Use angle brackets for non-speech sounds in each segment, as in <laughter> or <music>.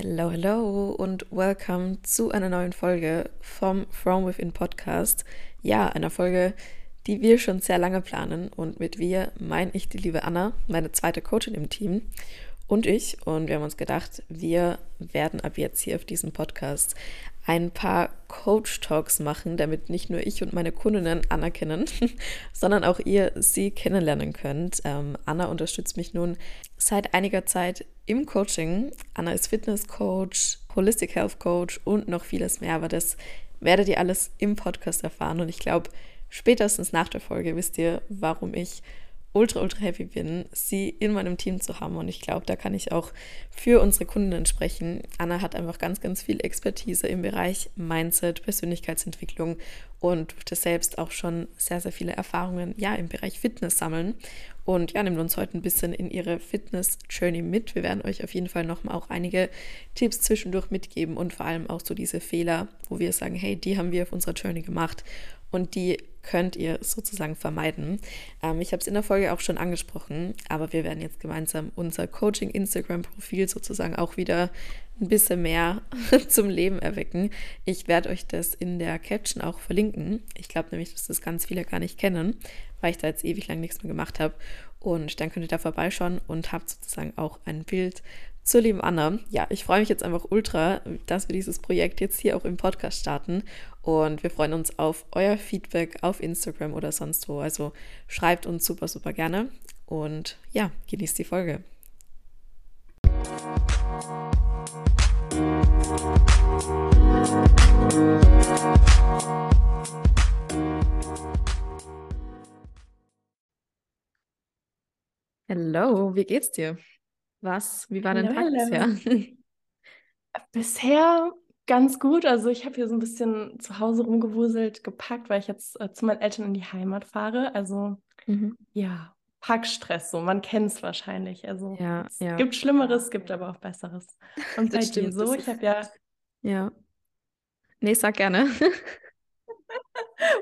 Hello, hello und welcome zu einer neuen Folge vom From Within Podcast. Ja, einer Folge, die wir schon sehr lange planen und mit wir meine ich die liebe Anna, meine zweite Coachin im Team und ich. Und wir haben uns gedacht, wir werden ab jetzt hier auf diesem Podcast ein paar Coach-Talks machen, damit nicht nur ich und meine Kundinnen anerkennen, <laughs> sondern auch ihr sie kennenlernen könnt. Ähm, Anna unterstützt mich nun seit einiger Zeit im Coaching. Anna ist Fitness-Coach, Holistic Health Coach und noch vieles mehr, aber das werdet ihr alles im Podcast erfahren. Und ich glaube, spätestens nach der Folge wisst ihr, warum ich ultra, ultra happy bin, sie in meinem Team zu haben. Und ich glaube, da kann ich auch für unsere Kundinnen sprechen. Anna hat einfach ganz, ganz viel Expertise im Bereich Mindset, Persönlichkeitsentwicklung und durfte selbst auch schon sehr, sehr viele Erfahrungen ja im Bereich Fitness sammeln. Und ja, nimmt uns heute ein bisschen in ihre Fitness-Journey mit. Wir werden euch auf jeden Fall nochmal auch einige Tipps zwischendurch mitgeben und vor allem auch so diese Fehler, wo wir sagen, hey, die haben wir auf unserer Journey gemacht und die könnt ihr sozusagen vermeiden. Ähm, ich habe es in der Folge auch schon angesprochen, aber wir werden jetzt gemeinsam unser Coaching-Instagram-Profil sozusagen auch wieder ein bisschen mehr <laughs> zum Leben erwecken. Ich werde euch das in der Caption auch verlinken. Ich glaube nämlich, dass das ganz viele gar nicht kennen, weil ich da jetzt ewig lang nichts mehr gemacht habe. Und dann könnt ihr da vorbeischauen und habt sozusagen auch ein Bild zur lieben Anna. Ja, ich freue mich jetzt einfach ultra, dass wir dieses Projekt jetzt hier auch im Podcast starten. Und wir freuen uns auf euer Feedback auf Instagram oder sonst wo. Also schreibt uns super, super gerne. Und ja, genießt die Folge. Hallo, wie geht's dir? Was? Wie war dein Tag bisher? Bisher ganz gut. Also ich habe hier so ein bisschen zu Hause rumgewuselt, gepackt, weil ich jetzt äh, zu meinen Eltern in die Heimat fahre. Also mhm. ja, Packstress, so man kennt es wahrscheinlich. Also ja, es ja. gibt Schlimmeres, gibt aber auch Besseres. Und <laughs> bei dir so, ich habe ja. Ja. Nee, sag gerne. <laughs>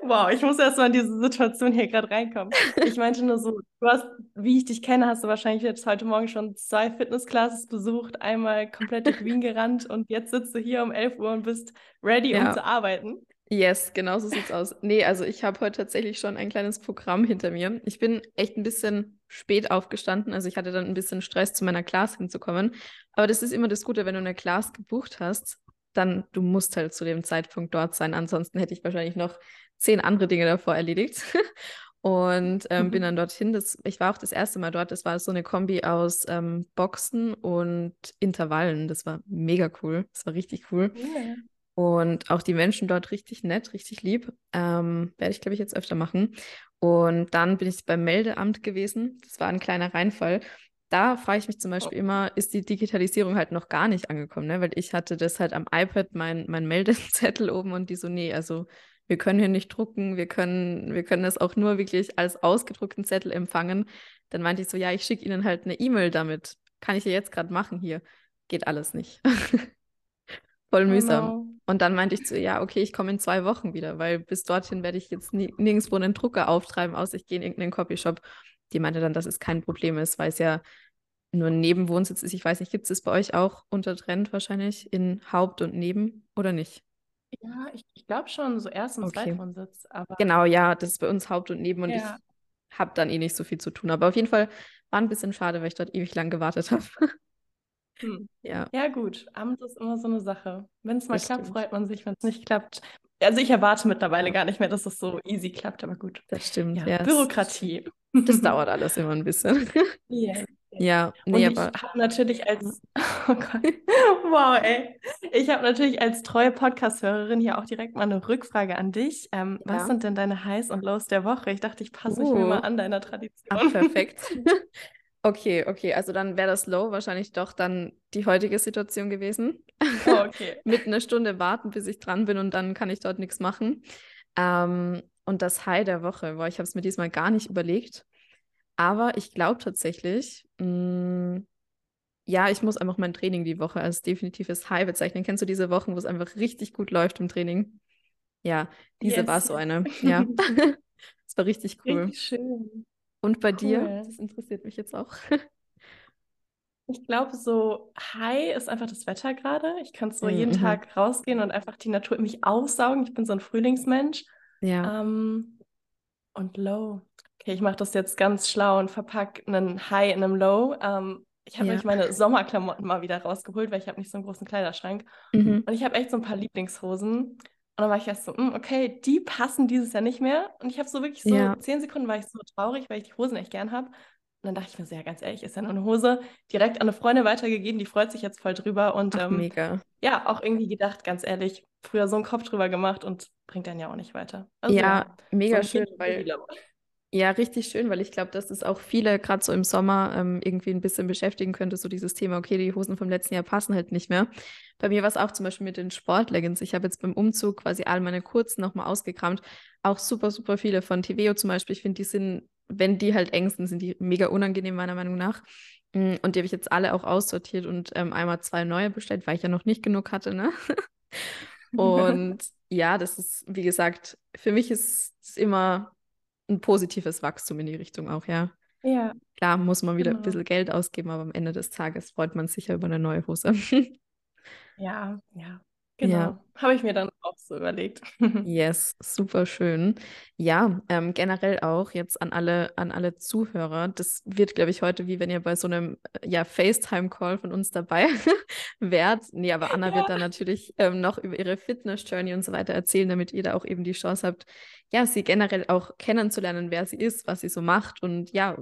Wow, ich muss erst mal in diese Situation hier gerade reinkommen. Ich meinte nur so, du hast, wie ich dich kenne, hast du wahrscheinlich jetzt heute Morgen schon zwei Fitnessclasses besucht, einmal komplett durch Wien gerannt und jetzt sitzt du hier um 11 Uhr und bist ready, ja. um zu arbeiten. Yes, genau so sieht's aus. Nee, also ich habe heute tatsächlich schon ein kleines Programm hinter mir. Ich bin echt ein bisschen spät aufgestanden, also ich hatte dann ein bisschen Stress, zu meiner Class hinzukommen. Aber das ist immer das Gute, wenn du eine Class gebucht hast, dann du musst halt zu dem Zeitpunkt dort sein. Ansonsten hätte ich wahrscheinlich noch zehn andere Dinge davor erledigt. <laughs> und ähm, mhm. bin dann dorthin. Das, ich war auch das erste Mal dort. Das war so eine Kombi aus ähm, Boxen und Intervallen. Das war mega cool. Das war richtig cool. Yeah. Und auch die Menschen dort richtig nett, richtig lieb. Ähm, werde ich, glaube ich, jetzt öfter machen. Und dann bin ich beim Meldeamt gewesen. Das war ein kleiner Reinfall da frage ich mich zum Beispiel immer, ist die Digitalisierung halt noch gar nicht angekommen, ne? Weil ich hatte das halt am iPad, mein, mein Meldezettel <laughs> oben und die so, nee, also wir können hier nicht drucken, wir können, wir können das auch nur wirklich als ausgedruckten Zettel empfangen. Dann meinte ich so, ja, ich schicke Ihnen halt eine E-Mail damit. Kann ich ja jetzt gerade machen hier. Geht alles nicht. <laughs> Voll oh mühsam. Genau. Und dann meinte ich so, ja, okay, ich komme in zwei Wochen wieder, weil bis dorthin werde ich jetzt nirgendwo einen Drucker auftreiben, außer ich gehe in irgendeinen Copyshop. Die meinte dann, dass es kein Problem ist, weil es ja nur ein Nebenwohnsitz ist. Ich weiß nicht, gibt es das bei euch auch untertrennt wahrscheinlich in Haupt- und Neben oder nicht? Ja, ich, ich glaube schon, so Erst- und okay. Zweitwohnsitz. Genau, ja, das ist bei uns Haupt und Neben und ja. ich habe dann eh nicht so viel zu tun. Aber auf jeden Fall war ein bisschen schade, weil ich dort ewig lang gewartet habe. Hm. <laughs> Ja. ja, gut. Amt ist immer so eine Sache. Wenn es mal das klappt, stimmt. freut man sich. Wenn es nicht klappt, also ich erwarte mittlerweile gar nicht mehr, dass es so easy klappt, aber gut. Das stimmt. Ja, ja Bürokratie. Das dauert alles immer ein bisschen. <laughs> Yeah. Ja, nee, und aber. Ich habe natürlich als. <laughs> Oh Gott. Wow, ey. Ich habe natürlich als treue Podcast-Hörerin hier auch direkt mal eine Rückfrage an dich. Ähm, ja. Was sind denn deine Highs und Lows der Woche? Ich dachte, ich passe uh. mich mir mal an deiner Tradition. Ach, perfekt. <laughs> okay, okay. Also dann wäre das Low wahrscheinlich doch dann die heutige Situation gewesen. Oh, okay. <laughs> Mit einer Stunde warten, bis ich dran bin und dann kann ich dort nichts machen. Ähm, und das High der Woche, boah, ich habe es mir diesmal gar nicht überlegt. Aber ich glaube tatsächlich, mh, mm, ja, ich muss einfach mein Training die Woche als definitives High bezeichnen. Kennst du diese Wochen, wo es einfach richtig gut läuft im Training? Ja, diese yes. war so eine. Ja, <laughs> <laughs> das war richtig cool. Richtig schön. Und bei cool. dir? Das interessiert mich jetzt auch. <laughs> Ich glaube, so high ist einfach das Wetter gerade. Ich kann so mhm. jeden Tag rausgehen und einfach die Natur in mich aufsaugen. Ich bin so ein Frühlingsmensch. Ja. Ähm, und low. Okay, ich mache das jetzt ganz schlau und verpacke einen High in einem Low. Ähm, ich habe ja. meine Sommerklamotten mal wieder rausgeholt, weil ich habe nicht so einen großen Kleiderschrank. Mhm. Und ich habe echt so ein paar Lieblingshosen. Und dann war ich erst so, hm, okay, die passen dieses Jahr nicht mehr. Und ich habe so wirklich so ja. zehn Sekunden war ich so traurig, weil ich die Hosen echt gern habe. Und dann dachte ich mir so, ja, ganz ehrlich, ist ja nur eine Hose. Direkt an eine Freundin weitergegeben, die freut sich jetzt voll drüber. Und Ach, ähm, mega. ja, auch irgendwie gedacht, ganz ehrlich, früher so einen Kopf drüber gemacht und bringt dann ja auch nicht weiter. Also, ja, mega so schön, weil. Ja, richtig schön, weil ich glaube, dass es auch viele gerade so im Sommer ähm, irgendwie ein bisschen beschäftigen könnte, so dieses Thema, okay, die Hosen vom letzten Jahr passen halt nicht mehr. Bei mir war es auch zum Beispiel mit den Sportleggings. Ich habe jetzt beim Umzug quasi all meine kurzen nochmal ausgekramt. Auch super, super viele von Tiveo zum Beispiel. Ich finde, die sind wenn die halt eng sind, sind die mega unangenehm, meiner Meinung nach. Mm, und die habe ich jetzt alle auch aussortiert und ähm, einmal zwei neue bestellt, weil ich ja noch nicht genug hatte, ne? <laughs> und ja, das ist, wie gesagt, für mich ist es immer ein positives Wachstum in die Richtung auch, ja. Ja. Klar muss man wieder genau. ein bisschen Geld ausgeben, aber am Ende des Tages freut man sich ja über eine neue Hose. <laughs> ja, ja. Genau, ja. habe ich mir dann auch so überlegt. <laughs> yes, super schön. Ja, ähm, generell auch jetzt an alle, an alle Zuhörer. Das wird, glaube ich, heute wie wenn ihr bei so einem äh, ja, FaceTime-Call von uns dabei <laughs> wärt. Nee, aber Anna ja. wird dann natürlich ähm, noch über ihre Fitness-Journey und so weiter erzählen, damit ihr da auch eben die Chance habt, ja, sie generell auch kennenzulernen, wer sie ist, was sie so macht und ja,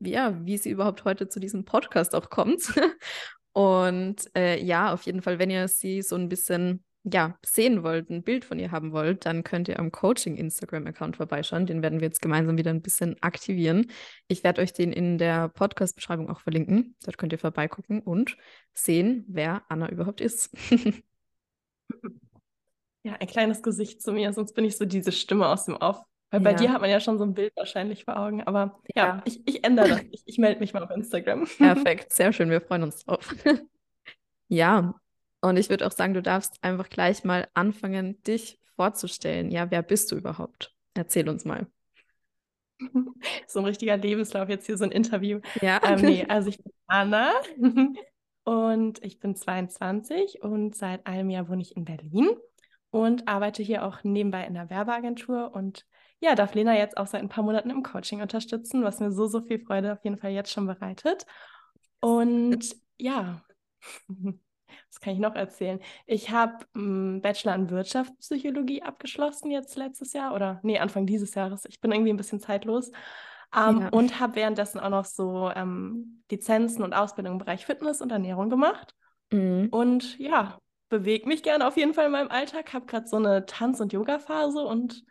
ja, wie sie überhaupt heute zu diesem Podcast auch kommt. <laughs> Und äh, ja, auf jeden Fall, wenn ihr sie so ein bisschen ja, sehen wollt, ein Bild von ihr haben wollt, dann könnt ihr am Coaching-Instagram-Account vorbeischauen. Den werden wir jetzt gemeinsam wieder ein bisschen aktivieren. Ich werde euch den in der Podcast-Beschreibung auch verlinken. Dort könnt ihr vorbeigucken und sehen, wer Anna überhaupt ist. <laughs> ja, ein kleines Gesicht zu mir, sonst bin ich so diese Stimme aus dem Off. Weil bei ja. dir hat man ja schon so ein Bild wahrscheinlich vor Augen. Aber ja, ja ich, ich ändere das. Ich, ich melde mich mal auf Instagram. <laughs> Perfekt, sehr schön. Wir freuen uns drauf. <laughs> ja, und ich würde auch sagen, du darfst einfach gleich mal anfangen, dich vorzustellen. Ja, wer bist du überhaupt? Erzähl uns mal. <laughs> So ein richtiger Lebenslauf, jetzt hier so ein Interview. Ja. Ähm, nee, also ich bin Anna und ich bin 22 und seit einem Jahr wohne ich in Berlin und arbeite hier auch nebenbei in der Werbeagentur und ja, darf Lena jetzt auch seit ein paar Monaten im Coaching unterstützen, was mir so, so viel Freude auf jeden Fall jetzt schon bereitet. Und ja, <laughs> was kann ich noch erzählen? Ich habe einen Bachelor in Wirtschaftspsychologie abgeschlossen jetzt letztes Jahr oder nee, Anfang dieses Jahres. Ich bin irgendwie ein bisschen zeitlos. Ähm, ja. Und habe währenddessen auch noch so ähm, Lizenzen und Ausbildung im Bereich Fitness und Ernährung gemacht. Mhm. Und ja, bewege mich gerne auf jeden Fall in meinem Alltag, habe gerade so eine Tanz- und Yoga-Phase und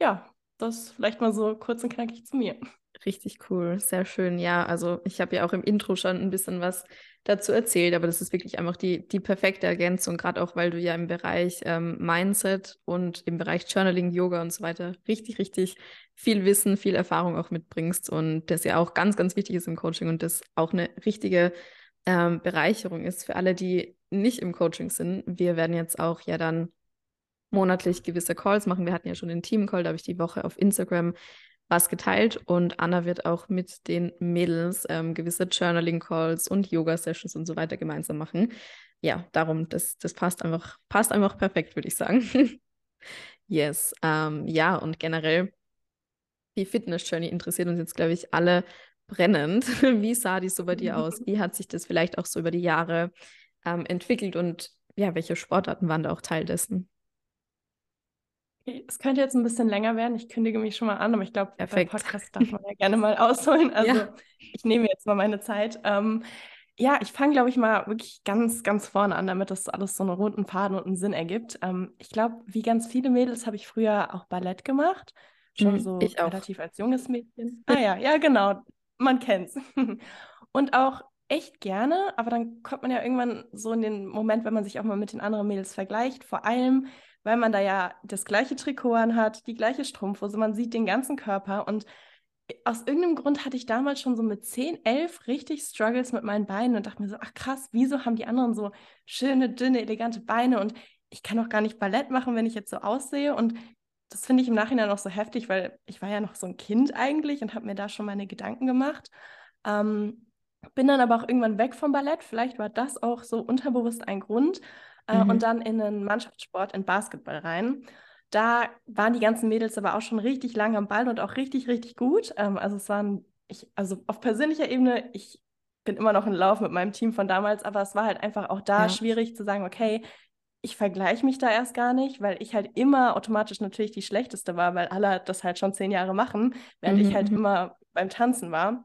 ja, das vielleicht mal so kurz und knackig zu mir. Richtig cool, sehr schön. Ja, also ich habe ja auch im Intro schon ein bisschen was dazu erzählt, aber das ist wirklich einfach die, die perfekte Ergänzung, gerade auch weil du ja im Bereich ähm, Mindset und im Bereich Journaling, Yoga und so weiter richtig, richtig viel Wissen, viel Erfahrung auch mitbringst und das ja auch ganz, ganz wichtig ist im Coaching und das auch eine richtige ähm, Bereicherung ist für alle, die nicht im Coaching sind. Wir werden jetzt auch ja dann monatlich gewisse Calls machen. Wir hatten ja schon den Team-Call, da habe ich die Woche auf Instagram was geteilt und Anna wird auch mit den Mädels ähm, gewisse Journaling-Calls und Yoga-Sessions und so weiter gemeinsam machen. Ja, darum, das, das passt einfach, passt einfach perfekt, würde ich sagen. <laughs> yes. Ähm, ja, und generell die Fitness-Journey interessiert uns jetzt, glaube ich, alle brennend. <laughs> Wie sah die so bei dir aus? <laughs> Wie hat sich das vielleicht auch so über die Jahre ähm, entwickelt und ja, welche Sportarten waren da auch Teil dessen? Es könnte jetzt ein bisschen länger werden. Ich kündige mich schon mal an, aber ich glaube, beim Podcast darf man ja gerne mal ausholen. <laughs> Also ja. ich nehme jetzt mal meine Zeit. Ähm, ja, ich fange, glaube ich, mal wirklich ganz, ganz vorne an, damit das alles so einen runden Faden und einen Sinn ergibt. Ähm, ich glaube, wie ganz viele Mädels habe ich früher auch Ballett gemacht. Schon mhm, so relativ als junges Mädchen. Ah ja, ja, genau. Man kennt's. <laughs> und auch echt gerne, aber dann kommt man ja irgendwann so in den Moment, wenn man sich auch mal mit den anderen Mädels vergleicht. Vor allem, weil man da ja das gleiche Trikot an hat, die gleiche Strumpfhose, man sieht den ganzen Körper und aus irgendeinem Grund hatte ich damals schon so mit 10, 11 richtig Struggles mit meinen Beinen und dachte mir so, ach krass, wieso haben die anderen so schöne, dünne, elegante Beine und ich kann auch gar nicht Ballett machen, wenn ich jetzt so aussehe und das finde ich im Nachhinein auch so heftig, weil ich war ja noch so ein Kind eigentlich und habe mir da schon meine Gedanken gemacht. Ähm, bin dann aber auch irgendwann weg vom Ballett. Vielleicht war das auch so unterbewusst ein Grund. Äh, mhm. Und dann in einen Mannschaftssport, in Basketball rein. Da waren die ganzen Mädels aber auch schon richtig lange am Ball und auch richtig, richtig gut. Ähm, also es waren, ich, also auf persönlicher Ebene, ich bin immer noch in Lauf mit meinem Team von damals, aber es war halt einfach auch da ja. schwierig zu sagen, okay, ich vergleiche mich da erst gar nicht, weil ich halt immer automatisch natürlich die schlechteste war, weil alle das halt schon zehn Jahre machen, während mhm. ich halt mhm. immer beim Tanzen war.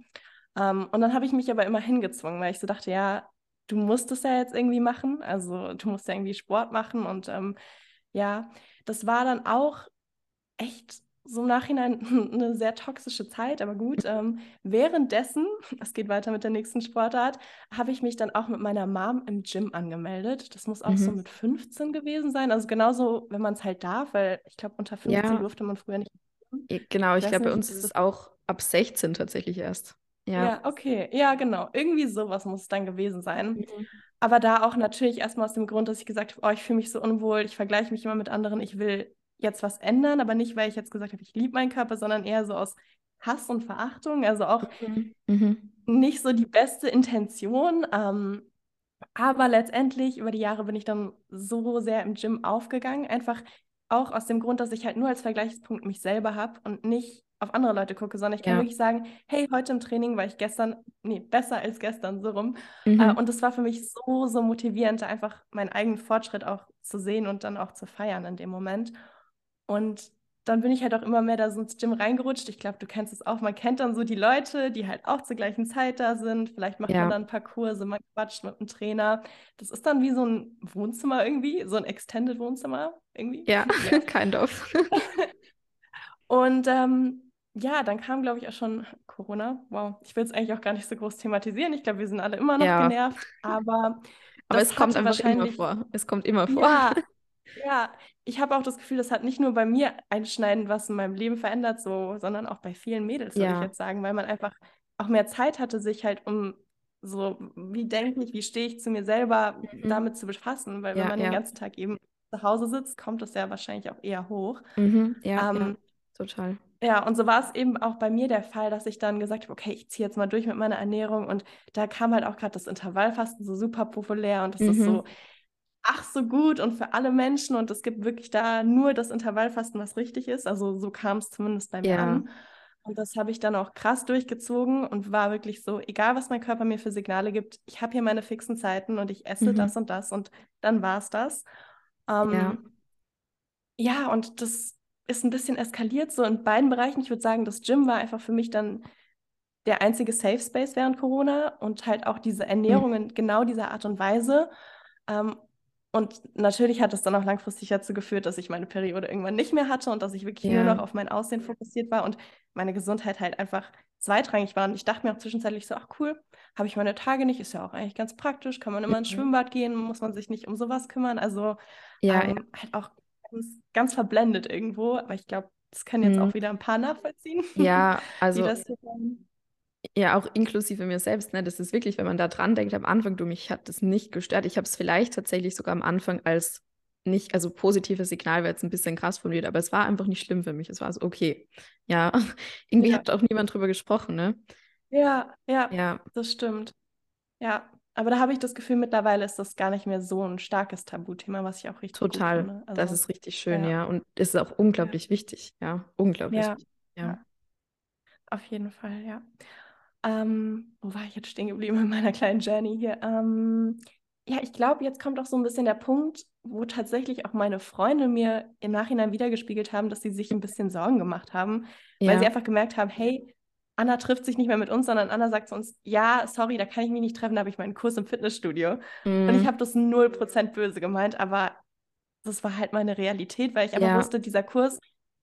Ähm, und dann habe ich mich aber immer hingezwungen, weil ich so dachte, ja, du musst es ja jetzt irgendwie machen, also du musst ja irgendwie Sport machen und ähm, ja, das war dann auch echt so im Nachhinein <laughs> eine sehr toxische Zeit, aber gut. Ähm, währenddessen, <laughs> es geht weiter mit der nächsten Sportart, habe ich mich dann auch mit meiner Mom im Gym angemeldet. Das muss auch mhm. so mit 15 gewesen sein. Also genauso, wenn man es halt darf, weil ich glaube, unter 15 ja. durfte man früher nicht. Genau, ich, ich glaube, bei uns ist es auch ab 16 tatsächlich erst. Ja. ja, okay. Ja, genau. Irgendwie sowas muss es dann gewesen sein. Mhm. Aber da auch natürlich erstmal aus dem Grund, dass ich gesagt habe, oh, ich fühle mich so unwohl, ich vergleiche mich immer mit anderen, ich will jetzt was ändern, aber nicht, weil ich jetzt gesagt habe, ich liebe meinen Körper, sondern eher so aus Hass und Verachtung. Also auch mhm. mhm. nicht so die beste Intention. Ähm, aber letztendlich über die Jahre bin ich dann so sehr im Gym aufgegangen, einfach auch aus dem Grund, dass ich halt nur als Vergleichspunkt mich selber habe und nicht auf andere Leute gucke, sondern ich kann ja. wirklich sagen, hey, heute im Training war ich gestern, nee, besser als gestern, so rum. Mhm. Äh, und das war für mich so, so motivierend, einfach meinen eigenen Fortschritt auch zu sehen und dann auch zu feiern in dem Moment. Und dann bin ich halt auch immer mehr da so ins Gym reingerutscht. Ich glaube, du kennst es auch. Man kennt dann so die Leute, die halt auch zur gleichen Zeit da sind. Vielleicht macht ja. man dann ein paar Kurse, man quatscht mit einem Trainer. Das ist dann wie so ein Wohnzimmer irgendwie, so ein Extended Wohnzimmer irgendwie. Ja, <laughs> ja. <laughs> kind of. <laughs> Und ähm, ja, dann kam, glaube ich, auch schon Corona. Wow, ich will es eigentlich auch gar nicht so groß thematisieren. Ich glaube, wir sind alle immer noch ja. genervt, aber. <laughs> Aber es kommt einfach immer vor. Es kommt immer vor. Ja, <laughs> ja, ich habe auch das Gefühl, das hat nicht nur bei mir einschneidend was in meinem Leben verändert, so, sondern auch bei vielen Mädels, würde ich jetzt sagen, weil man einfach auch mehr Zeit hatte, sich halt um so, wie denke ich, wie stehe ich zu mir selber, mhm. damit zu befassen, weil ja, wenn man ja. den ganzen Tag eben zu Hause sitzt, kommt das ja wahrscheinlich auch eher hoch. Mhm. Ja, ähm, ja, total. Ja, und so war es eben auch bei mir der Fall, dass ich dann gesagt habe, okay, ich ziehe jetzt mal durch mit meiner Ernährung und da kam halt auch gerade das Intervallfasten so super populär und das mhm. ist so, ach so gut und für alle Menschen und es gibt wirklich da nur das Intervallfasten, was richtig ist. Also so kam es zumindest bei mir ja. an. Und das habe ich dann auch krass durchgezogen und war wirklich so, egal was mein Körper mir für Signale gibt, ich habe hier meine fixen Zeiten und ich esse mhm. das und das und dann war es das. Ähm, ja. ja, und das ist ein bisschen eskaliert, so in beiden Bereichen. Ich würde sagen, das Gym war einfach für mich dann der einzige Safe Space während Corona und halt auch diese Ernährung mhm. in genau dieser Art und Weise. Ähm, und natürlich hat es dann auch langfristig dazu geführt, dass ich meine Periode irgendwann nicht mehr hatte und dass ich wirklich ja. nur noch auf mein Aussehen fokussiert war und meine Gesundheit halt einfach zweitrangig war. Und ich dachte mir auch zwischenzeitlich so, ach cool, habe ich meine Tage nicht, ist ja auch eigentlich ganz praktisch, kann man immer ins Schwimmbad gehen, muss man sich nicht um sowas kümmern. Also ja, ähm, halt auch ganz, ganz, verblendet irgendwo. Aber ich glaube, das können jetzt mhm. auch wieder ein paar nachvollziehen. <laughs> Ja, also ja, auch inklusive mir selbst, ne? Das ist wirklich, wenn man da dran denkt, am Anfang, du, mich hat das nicht gestört. Ich habe es vielleicht tatsächlich sogar am Anfang als nicht, also positives Signal wäre jetzt ein bisschen krass formuliert, aber es war einfach nicht schlimm für mich. Es war so, okay. Ja, <laughs> irgendwie ja. hat auch niemand drüber gesprochen, ne? Ja, ja, ja, das stimmt. Ja, aber da habe ich das Gefühl, mittlerweile ist das gar nicht mehr so ein starkes Tabuthema, was ich auch richtig Total. Gut finde. Also, das ist richtig schön, ja. ja. Und es ist auch unglaublich ja. wichtig, ja. Unglaublich ja. wichtig. Ja. Auf jeden Fall, ja. Ähm, wo war ich jetzt stehen geblieben in meiner kleinen Journey hier? Ähm, ja, ich glaube, jetzt kommt auch so ein bisschen der Punkt, wo tatsächlich auch meine Freunde mir im Nachhinein wiedergespiegelt haben, dass sie sich ein bisschen Sorgen gemacht haben, weil sie einfach gemerkt haben, hey, Anna trifft sich nicht mehr mit uns, sondern Anna sagt zu uns, ja, sorry, da kann ich mich nicht treffen, da habe ich meinen Kurs im Fitnessstudio. Mhm. Und ich habe das 0% böse gemeint, aber das war halt meine Realität, weil ich einfach ja. wusste, dieser Kurs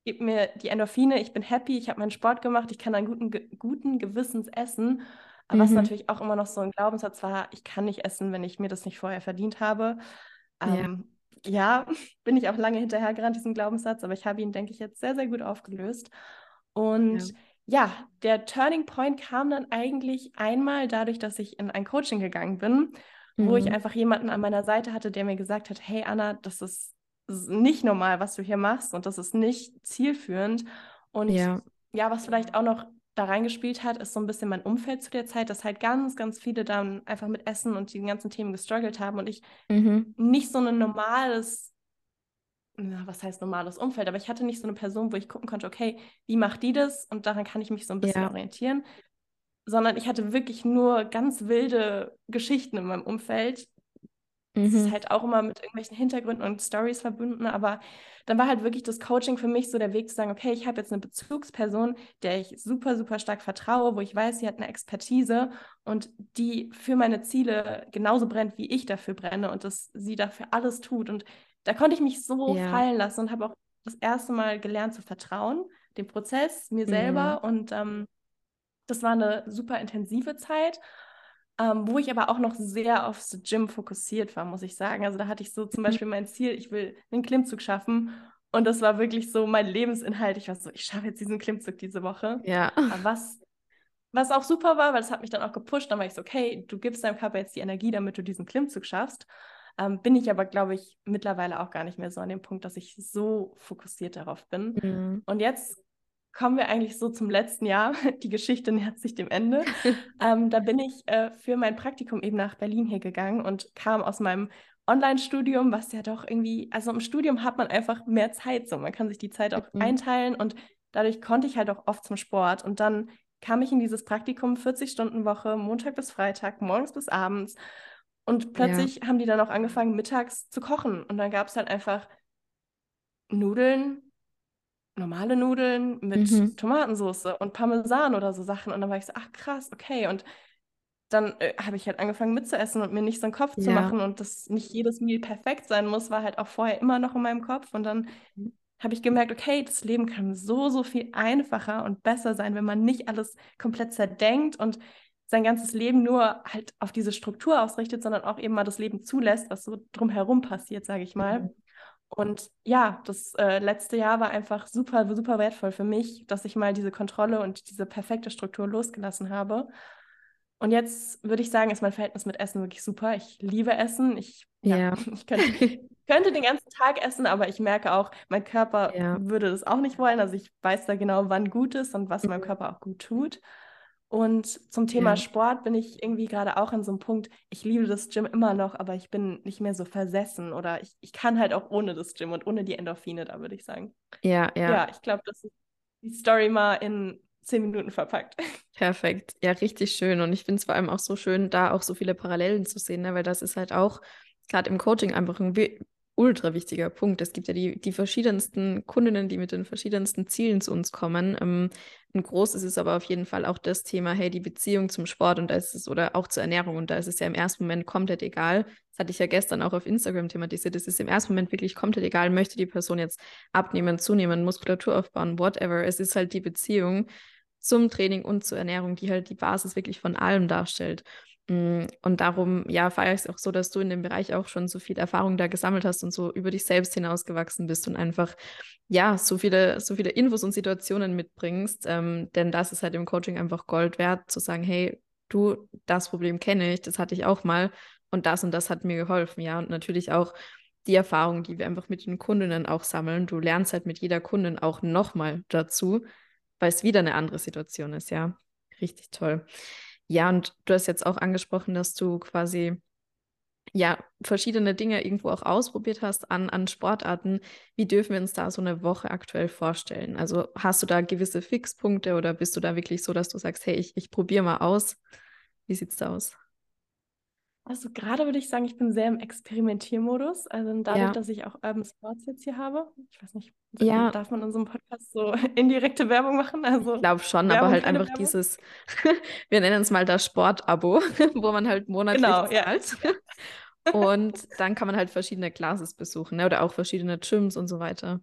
gibt mir die Endorphine, ich bin happy, ich habe meinen Sport gemacht, ich kann dann guten, guten Gewissens essen. Aber mhm. was natürlich auch immer noch so ein Glaubenssatz war, ich kann nicht essen, wenn ich mir das nicht vorher verdient habe. Ähm, ja. ja, <laughs> bin ich auch lange hinterhergerannt, diesen Glaubenssatz, aber ich habe ihn, denke ich, jetzt sehr, sehr gut aufgelöst. Und ja. Ja, der Turning Point kam dann eigentlich einmal dadurch, dass ich in ein Coaching gegangen bin, mhm. wo ich mhm. einfach jemanden an meiner Seite hatte, der mir gesagt hat, hey Anna, das ist nicht normal, was du hier machst und das ist nicht zielführend. Und ja, ja was vielleicht auch noch da reingespielt hat, ist so ein bisschen mein Umfeld zu der Zeit, dass halt ganz, ganz viele dann einfach mit Essen und den ganzen Themen gestruggelt haben und ich mhm. nicht so ein normales, na, was heißt normales Umfeld, aber ich hatte nicht so eine Person, wo ich gucken konnte, okay, wie macht die das? Und daran kann ich mich so ein bisschen ja. orientieren. Sondern ich hatte wirklich nur ganz wilde Geschichten in meinem Umfeld, es ist mhm. halt auch immer mit irgendwelchen Hintergründen und Stories verbunden, aber dann war halt wirklich das Coaching für mich so der Weg zu sagen, okay, ich habe jetzt eine Bezugsperson, der ich super, super stark vertraue, wo ich weiß, sie hat eine Expertise und die für meine Ziele genauso brennt, wie ich dafür brenne und dass sie dafür alles tut. Und da konnte ich mich so ja. fallen lassen und habe auch das erste Mal gelernt zu vertrauen, dem Prozess, mir selber. Mhm. Und ähm, das war eine super intensive Zeit ähm, wo ich aber auch noch sehr aufs Gym fokussiert war, muss ich sagen. Also da hatte ich so zum. <laughs> Beispiel mein Ziel, ich will einen Klimmzug schaffen. Und das war wirklich so mein Lebensinhalt. Ich war so, ich schaffe jetzt diesen Klimmzug diese Woche. Ja. Aber was, was auch super war, weil es hat mich dann auch gepusht. Dann war ich so, okay, du gibst deinem Körper jetzt die Energie, damit du diesen Klimmzug schaffst. Ähm, bin ich aber, glaube ich, mittlerweile auch gar nicht mehr so an dem Punkt, dass ich so fokussiert darauf bin. Mhm. Und jetzt kommen wir eigentlich so zum letzten Jahr. <laughs> Die Geschichte nähert sich dem Ende. <laughs> ähm, da bin ich äh, für mein Praktikum eben nach Berlin hier gegangen und kam aus meinem Online-Studium, was ja doch irgendwie, also im Studium hat man einfach mehr Zeit, so man kann sich die Zeit auch mhm. einteilen und dadurch konnte ich halt auch oft zum Sport und dann kam ich in dieses Praktikum 40-Stunden-Woche, Montag bis Freitag, morgens bis abends und plötzlich ja. haben die dann auch angefangen, mittags zu kochen und dann gab es halt einfach Nudeln, normale Nudeln mit mhm. Tomatensauce und Parmesan oder so Sachen. Und dann war ich so, ach krass, okay. Und dann äh, habe ich halt angefangen mitzuessen und mir nicht so einen Kopf ja. zu machen und dass nicht jedes Meal perfekt sein muss, war halt auch vorher immer noch in meinem Kopf. Und dann mhm. habe ich gemerkt, okay, das Leben kann so, so viel einfacher und besser sein, wenn man nicht alles komplett zerdenkt und sein ganzes Leben nur halt auf diese Struktur ausrichtet, sondern auch eben mal das Leben zulässt, was so drumherum passiert, sage ich mal. Mhm. Und ja, das äh, letzte Jahr war einfach super, super wertvoll für mich, dass ich mal diese Kontrolle und diese perfekte Struktur losgelassen habe. Und jetzt würde ich sagen, ist mein Verhältnis mit Essen wirklich super. Ich liebe Essen. Ich, ja. ja <laughs> ich könnte, könnte, den ganzen Tag essen, aber ich merke auch, mein Körper ja. würde das auch nicht wollen. Also ich weiß da genau, wann gut ist und was meinem mhm. Körper auch gut tut. Und zum Thema ja. Sport bin ich irgendwie gerade auch an so einem Punkt, ich liebe das Gym immer noch, aber ich bin nicht mehr so versessen oder ich, ich kann halt auch ohne das Gym und ohne die Endorphine, da würde ich sagen. Ja, ja. Ja, ich glaube, das ist die Story mal in zehn Minuten verpackt. <laughs> Perfekt. Ja, richtig schön. Und ich finde es vor allem auch so schön, da auch so viele Parallelen zu sehen, ne? weil das ist halt auch gerade im Coaching einfach ein ultra wichtiger Punkt. Es gibt ja die, die verschiedensten Kundinnen, die mit den verschiedensten Zielen zu uns kommen. Ähm, ein großes ist aber auf jeden Fall auch das Thema, hey, die Beziehung zum Sport und da ist es, oder auch zur Ernährung und da ist es ja im ersten Moment komplett egal. Das hatte ich ja gestern auch auf Instagram thematisiert. Es ist im ersten Moment wirklich komplett egal, möchte die Person jetzt abnehmen, zunehmen, Muskulatur aufbauen, whatever. Es ist halt die Beziehung zum Training und zur Ernährung, die halt die Basis wirklich von allem darstellt. Mm, und darum, ja, feiere ich es auch so, dass du in dem Bereich auch schon so viel Erfahrung da gesammelt hast und so über dich selbst hinausgewachsen bist und einfach, ja, so viele, so viele Infos und Situationen mitbringst. Ähm, denn das ist halt im Coaching einfach Gold wert, zu sagen, hey, du, das Problem kenne ich, das hatte ich auch mal und das und das hat mir geholfen, ja. Und natürlich auch die Erfahrung, die wir einfach mit den Kundinnen auch sammeln. Du lernst halt mit jeder Kundin auch nochmal dazu, weil es wieder eine andere Situation ist, ja. Richtig toll. Ja, und du hast jetzt auch angesprochen, dass du quasi ja verschiedene Dinge irgendwo auch ausprobiert hast an, an Sportarten. Wie dürfen wir uns da so eine Woche aktuell vorstellen? Also hast du da gewisse Fixpunkte oder bist du da wirklich so, dass du sagst, hey, ich, ich probiere mal aus? Wie sieht's da aus? Also gerade würde ich sagen, ich bin sehr im Experimentiermodus. Also dadurch, ja. dass ich auch Urban Sports jetzt hier habe. Ich weiß nicht, ja. darf man in unserem Podcast so <laughs> indirekte Werbung machen? Also ich glaube schon, Werbung, aber halt einfach Werbung. dieses, <laughs> wir nennen es mal das Sportabo, <laughs> wo man halt monatlich genau, zahlt. Ja. Und dann kann man halt verschiedene Classes besuchen ne? oder auch verschiedene Gyms und so weiter.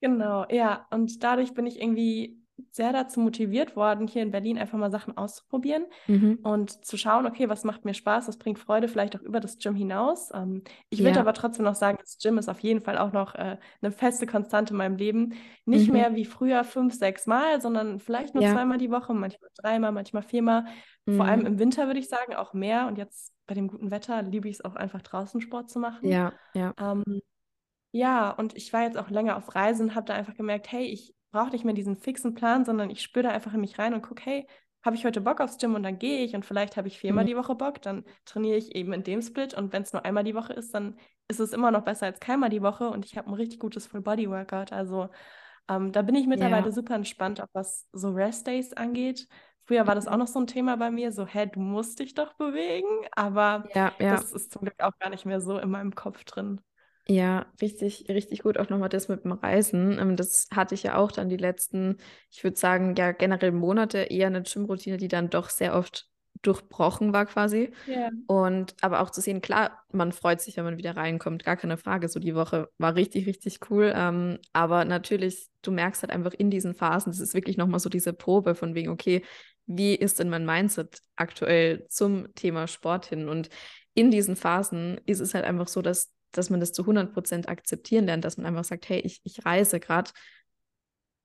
Genau, ja. Und dadurch bin ich irgendwie sehr dazu motiviert worden, hier in Berlin einfach mal Sachen auszuprobieren mhm. und zu schauen, okay, was macht mir Spaß, was bringt Freude, vielleicht auch über das Gym hinaus. Ähm, ich ja. würde aber trotzdem noch sagen, das Gym ist auf jeden Fall auch noch äh, eine feste Konstante in meinem Leben. Nicht mhm. mehr wie früher fünf, sechs Mal, sondern vielleicht nur ja. zweimal die Woche, manchmal dreimal, manchmal viermal. Mhm. Vor allem mhm. im Winter würde ich sagen, auch mehr. Und jetzt bei dem guten Wetter liebe ich es auch einfach draußen Sport zu machen. Ja, ja. Ähm, ja, und ich war jetzt auch länger auf Reisen und habe da einfach gemerkt, hey, ich brauche nicht mehr diesen fixen Plan, sondern ich spüre da einfach in mich rein und gucke, hey, habe ich heute Bock aufs Gym und dann gehe ich und vielleicht habe ich viermal mhm. die Woche Bock, dann trainiere ich eben in dem Split und wenn es nur einmal die Woche ist, dann ist es immer noch besser als keinmal die Woche und ich habe ein richtig gutes Full-Body-Workout. Also ähm, da bin ich mittlerweile ja. super entspannt, auch was so Rest-Days angeht. Früher war das auch mhm. noch so ein Thema bei mir, so, hä, du musst dich doch bewegen, aber ja, ja. das ist zum Glück auch gar nicht mehr so in meinem Kopf drin. Ja, richtig, richtig gut. Auch nochmal das mit dem Reisen. Ähm, das hatte ich ja auch dann die letzten, ich würde sagen, ja, generell Monate eher eine Gym-Routine, die dann doch sehr oft durchbrochen war quasi. Ja. Und aber auch zu sehen, klar, man freut sich, wenn man wieder reinkommt, gar keine Frage. So die Woche war richtig, richtig cool. Ähm, aber natürlich, du merkst halt einfach in diesen Phasen, das ist wirklich nochmal so diese Probe von wegen, okay, wie ist denn mein Mindset aktuell zum Thema Sport hin? Und in diesen Phasen ist es halt einfach so, dass dass man das zu 100 Prozent akzeptieren lernt, dass man einfach sagt, hey, ich, ich reise gerade,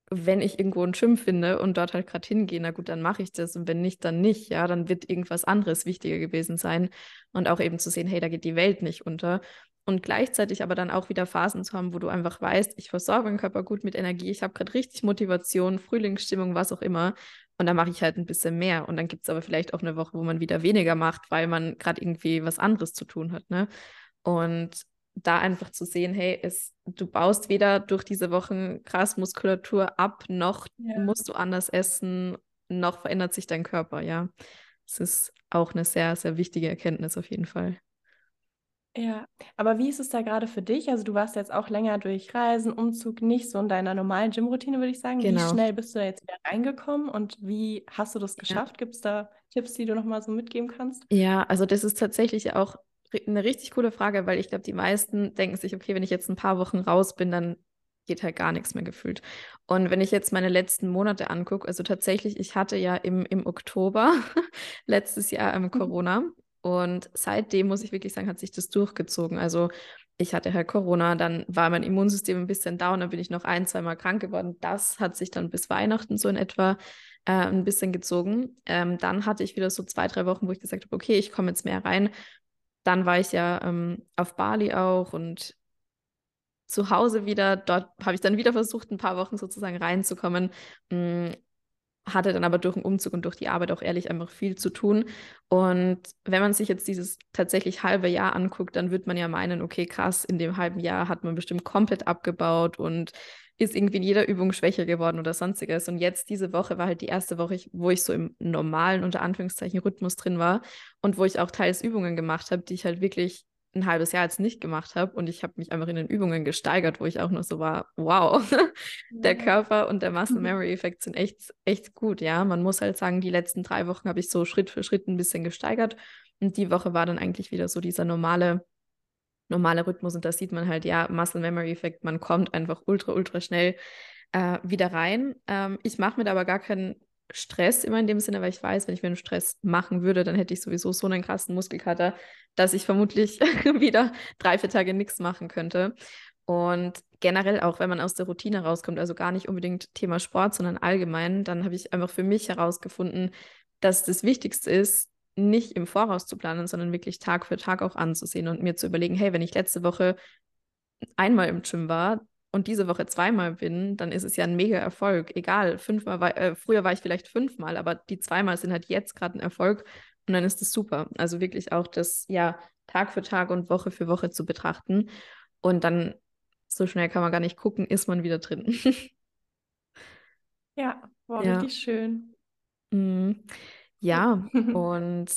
wenn ich irgendwo einen Gym finde und dort halt gerade hingehe, na gut, dann mache ich das und wenn nicht, dann nicht, ja, dann wird irgendwas anderes wichtiger gewesen sein und auch eben zu sehen, hey, da geht die Welt nicht unter und gleichzeitig aber dann auch wieder Phasen zu haben, wo du einfach weißt, ich versorge meinen Körper gut mit Energie, ich habe gerade richtig Motivation, Frühlingsstimmung, was auch immer und dann mache ich halt ein bisschen mehr und dann gibt es aber vielleicht auch eine Woche, wo man wieder weniger macht, weil man gerade irgendwie was anderes zu tun hat, ne? Und da einfach zu sehen, hey, es, du baust weder durch diese Wochen krass Muskulatur ab, noch ja. musst du anders essen, noch verändert sich dein Körper, ja. Es ist auch eine sehr, sehr wichtige Erkenntnis auf jeden Fall. Ja, aber wie ist es da gerade für dich? Also du warst jetzt auch länger durch Reisen, Umzug, nicht so in deiner normalen Gym-Routine, würde ich sagen. Genau. Wie schnell bist du da jetzt wieder reingekommen und wie hast du das geschafft? Ja. Gibt es da Tipps, die du nochmal so mitgeben kannst? Ja, also das ist tatsächlich auch eine richtig coole Frage, weil ich glaube, die meisten denken sich, okay, wenn ich jetzt ein paar Wochen raus bin, dann geht halt gar nichts mehr gefühlt. Und wenn ich jetzt meine letzten Monate angucke, also tatsächlich, ich hatte ja im, im Oktober <laughs> letztes Jahr ähm, Corona und seitdem muss ich wirklich sagen, hat sich das durchgezogen. Also ich hatte halt Corona, dann war mein Immunsystem ein bisschen down, dann bin ich noch ein, zwei Mal krank geworden. Das hat sich dann bis Weihnachten so in etwa äh, ein bisschen gezogen. Ähm, dann hatte ich wieder so zwei, drei Wochen, wo ich gesagt habe, okay, ich komme jetzt mehr rein dann war ich ja ähm, auf Bali auch und zu Hause wieder. Dort habe ich dann wieder versucht, ein paar Wochen sozusagen reinzukommen. Mh, mm, hatte dann aber durch den Umzug und durch die Arbeit auch ehrlich einfach viel zu tun. Und wenn man sich jetzt dieses tatsächlich halbe Jahr anguckt, dann wird man ja meinen, okay, krass, in dem halben Jahr hat man bestimmt komplett abgebaut und ist irgendwie in jeder Übung schwächer geworden oder sonstiges. Und jetzt diese Woche war halt die erste Woche, wo ich so im normalen, unter Anführungszeichen, Rhythmus drin war und wo ich auch teils Übungen gemacht habe, die ich halt wirklich ein halbes Jahr jetzt nicht gemacht habe. Und ich habe mich einfach in den Übungen gesteigert, wo ich auch noch so war, wow, <laughs> der Körper und der Muscle Memory Effekt sind echt, echt gut. Ja, man muss halt sagen, die letzten drei Wochen habe ich so Schritt für Schritt ein bisschen gesteigert. Und die Woche war dann eigentlich wieder so dieser normale normale Rhythmus und da sieht man halt, ja, Muscle Memory Effekt, man kommt einfach ultra, ultra schnell äh, wieder rein. Ähm, ich mache mir da aber gar keinen Stress immer in dem Sinne, weil ich weiß, wenn ich mir einen Stress machen würde, dann hätte ich sowieso so einen krassen Muskelkater, dass ich vermutlich <laughs> wieder drei, vier Tage nichts machen könnte. Und generell auch, wenn man aus der Routine rauskommt, also gar nicht unbedingt Thema Sport, sondern allgemein, dann habe ich einfach für mich herausgefunden, dass das Wichtigste ist, nicht im Voraus zu planen, sondern wirklich Tag für Tag auch anzusehen und mir zu überlegen, hey, wenn ich letzte Woche einmal im Gym war und diese Woche zweimal bin, dann ist es ja ein mega Erfolg. Egal, fünfmal war, äh, früher war ich vielleicht fünfmal, aber die zweimal sind halt jetzt gerade ein Erfolg und dann ist das super. Also wirklich auch das, ja, Tag für Tag und Woche für Woche zu betrachten und dann so schnell kann man gar nicht gucken, ist man wieder drin. <laughs> ja, war ja. richtig schön. Mhm. Ja, <laughs> und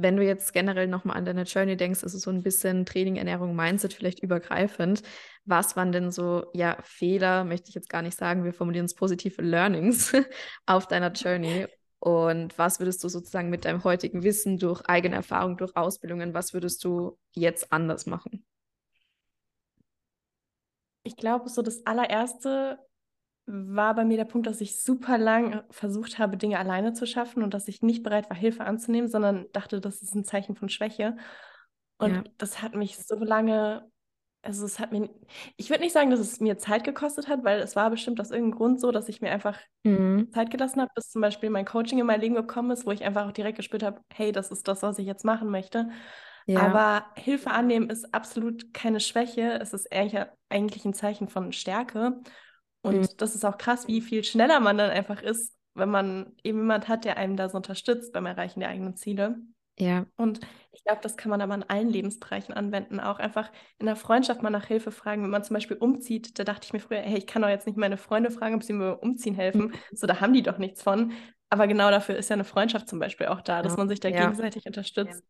wenn du jetzt generell nochmal an deine Journey denkst, ist es so ein bisschen Training, Ernährung, Mindset vielleicht übergreifend. Was waren denn so, ja, Fehler, möchte ich jetzt gar nicht sagen, wir formulieren es positive Learnings <laughs> auf deiner Journey? Und was würdest du sozusagen mit deinem heutigen Wissen, durch eigene Erfahrung, durch Ausbildungen, was würdest du jetzt anders machen? Ich glaube, so das allererste war bei mir der Punkt, dass ich super lang versucht habe, Dinge alleine zu schaffen und dass ich nicht bereit war, Hilfe anzunehmen, sondern dachte, das ist ein Zeichen von Schwäche. Und ja. das hat mich so lange, also es hat mir, ich würde nicht sagen, dass es mir Zeit gekostet hat, weil es war bestimmt aus irgendeinem Grund so, dass ich mir einfach mhm. Zeit gelassen habe, bis zum Beispiel mein Coaching in mein Leben gekommen ist, wo ich einfach auch direkt gespürt habe, hey, das ist das, was ich jetzt machen möchte. Ja. Aber Hilfe annehmen ist absolut keine Schwäche. Es ist eigentlich, eigentlich ein Zeichen von Stärke. Und mhm. das ist auch krass, wie viel schneller man dann einfach ist, wenn man eben jemand hat, der einem da so unterstützt beim Erreichen der eigenen Ziele. Ja. Und ich glaube, das kann man aber in allen Lebensbereichen anwenden. Auch einfach in der Freundschaft mal nach Hilfe fragen. Wenn man zum Beispiel umzieht, da dachte ich mir früher, hey, ich kann doch jetzt nicht meine Freunde fragen, ob sie mir umziehen helfen. Mhm. So, da haben die doch nichts von. Aber genau dafür ist ja eine Freundschaft zum Beispiel auch da, dass man sich da ja. gegenseitig unterstützt.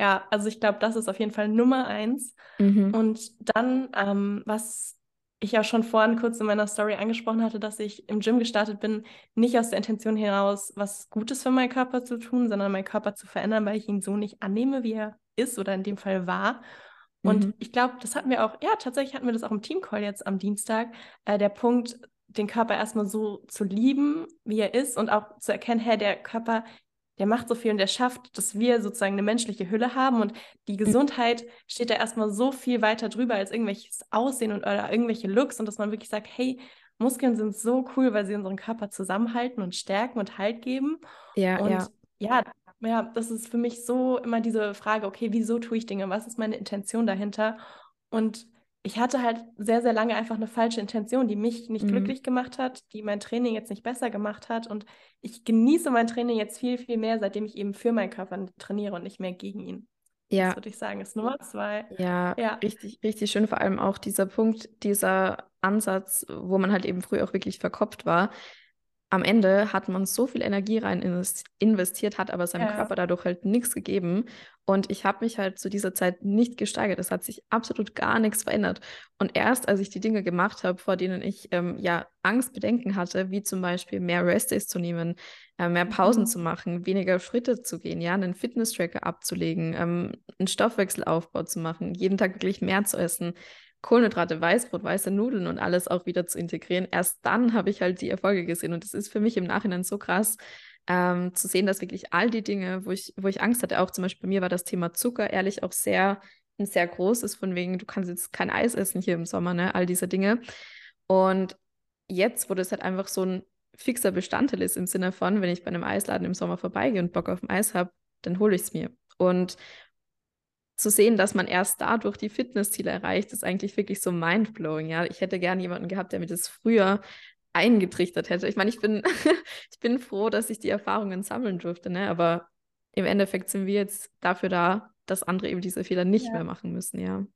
Ja. ja also ich glaube, das ist auf jeden Fall Nummer eins. Mhm. Und dann, ähm, was ich ja schon vorhin kurz in meiner Story angesprochen hatte, dass ich im Gym gestartet bin, nicht aus der Intention heraus, was Gutes für meinen Körper zu tun, sondern meinen Körper zu verändern, weil ich ihn so nicht annehme, wie er ist oder in dem Fall war. Und mhm. ich glaube, das hatten wir auch, ja, tatsächlich hatten wir das auch im Teamcall jetzt am Dienstag, äh, der Punkt, den Körper erstmal so zu lieben, wie er ist und auch zu erkennen, hey, der Körper der macht so viel und der schafft, dass wir sozusagen eine menschliche Hülle haben und die Gesundheit steht da erstmal so viel weiter drüber als irgendwelches Aussehen und oder irgendwelche Looks und dass man wirklich sagt, hey, Muskeln sind so cool, weil sie unseren Körper zusammenhalten und stärken und Halt geben. Ja, und ja. ja, ja, das ist für mich so immer diese Frage, okay, wieso tue ich Dinge? Was ist meine Intention dahinter? Und ich hatte halt sehr, sehr lange einfach eine falsche Intention, die mich nicht mhm. glücklich gemacht hat, die mein Training jetzt nicht besser gemacht hat. Und ich genieße mein Training jetzt viel, viel mehr, seitdem ich eben für meinen Körper trainiere und nicht mehr gegen ihn. Ja. Das würde ich sagen, ist Nummer zwei. Ja, ja, richtig, richtig schön. Vor allem auch dieser Punkt, dieser Ansatz, wo man halt eben früher auch wirklich verkopft war am Ende hat man so viel Energie rein investiert, hat aber seinem ja. Körper dadurch halt nichts gegeben. Und ich habe mich halt zu dieser Zeit nicht gesteigert. Es hat sich absolut gar nichts verändert. Und erst als ich die Dinge gemacht habe, vor denen ich ähm, ja Angst, Bedenken hatte, wie zum Beispiel mehr Restdays zu nehmen, äh, mehr Pausen mhm. zu machen, weniger Schritte zu gehen, ja, einen Fitness-Tracker abzulegen, ähm, einen Stoffwechselaufbau zu machen, jeden Tag wirklich mehr zu essen, Kohlenhydrate, Weißbrot, weiße Nudeln und alles auch wieder zu integrieren. Erst dann habe ich halt die Erfolge gesehen. Und das ist für mich im Nachhinein so krass, ähm, zu sehen, dass wirklich all die Dinge, wo ich, wo ich Angst hatte, auch zum Beispiel bei mir war das Thema Zucker ehrlich auch sehr, ein sehr großes, von wegen, du kannst jetzt kein Eis essen hier im Sommer, ne? All diese Dinge. Und jetzt, wo das halt einfach so ein fixer Bestandteil ist, im Sinne von, wenn ich bei einem Eisladen im Sommer vorbeigehe und Bock auf ein Eis habe, dann hole ich es mir. Und zu sehen, dass man erst dadurch die Fitnessziele erreicht, ist eigentlich wirklich so mindblowing. Ja, ich hätte gerne jemanden gehabt, der mir das früher eingetrichtert hätte. Ich meine, ich bin, <laughs> ich bin froh, dass ich die Erfahrungen sammeln durfte, ne? aber im Endeffekt sind wir jetzt dafür da, dass andere eben diese Fehler nicht ja. mehr machen müssen, ja.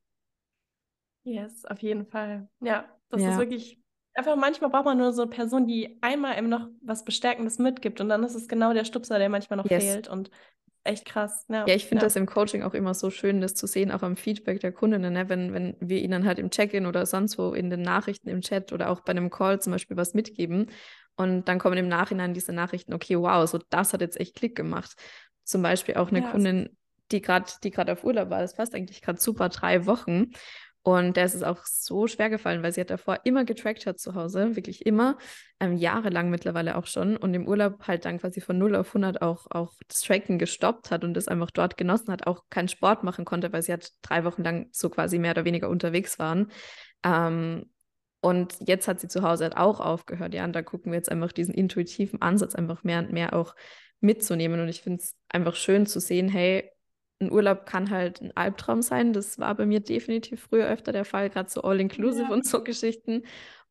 Yes, auf jeden Fall. Ja, das ja. ist wirklich einfach manchmal braucht man nur so eine Person, die einmal eben noch was Bestärkendes mitgibt und dann ist es genau der Stupser, der manchmal noch yes. fehlt und echt krass. Ja, ja ich finde ja. das im Coaching auch immer so schön, das zu sehen, auch am Feedback der Kundinnen, ne? wenn, wenn wir ihnen halt im Check-in oder sonst wo in den Nachrichten im Chat oder auch bei einem Call zum Beispiel was mitgeben und dann kommen im Nachhinein diese Nachrichten, okay, wow, so das hat jetzt echt Klick gemacht. Zum Beispiel auch eine ja, Kundin, die gerade die gerade auf Urlaub war, das passt eigentlich gerade super, drei Wochen und der ist es auch so schwer gefallen, weil sie hat davor immer getrackt hat zu Hause, wirklich immer, ähm, jahrelang mittlerweile auch schon. Und im Urlaub halt dann quasi von 0 auf 100 auch, auch das Tracken gestoppt hat und das einfach dort genossen hat, auch keinen Sport machen konnte, weil sie hat drei Wochen lang so quasi mehr oder weniger unterwegs waren. Ähm, und jetzt hat sie zu Hause halt auch aufgehört. Ja, und da gucken wir jetzt einfach diesen intuitiven Ansatz einfach mehr und mehr auch mitzunehmen. Und ich finde es einfach schön zu sehen, hey, ein Urlaub kann halt ein Albtraum sein. Das war bei mir definitiv früher öfter der Fall, gerade so All-Inclusive ja. und so Geschichten.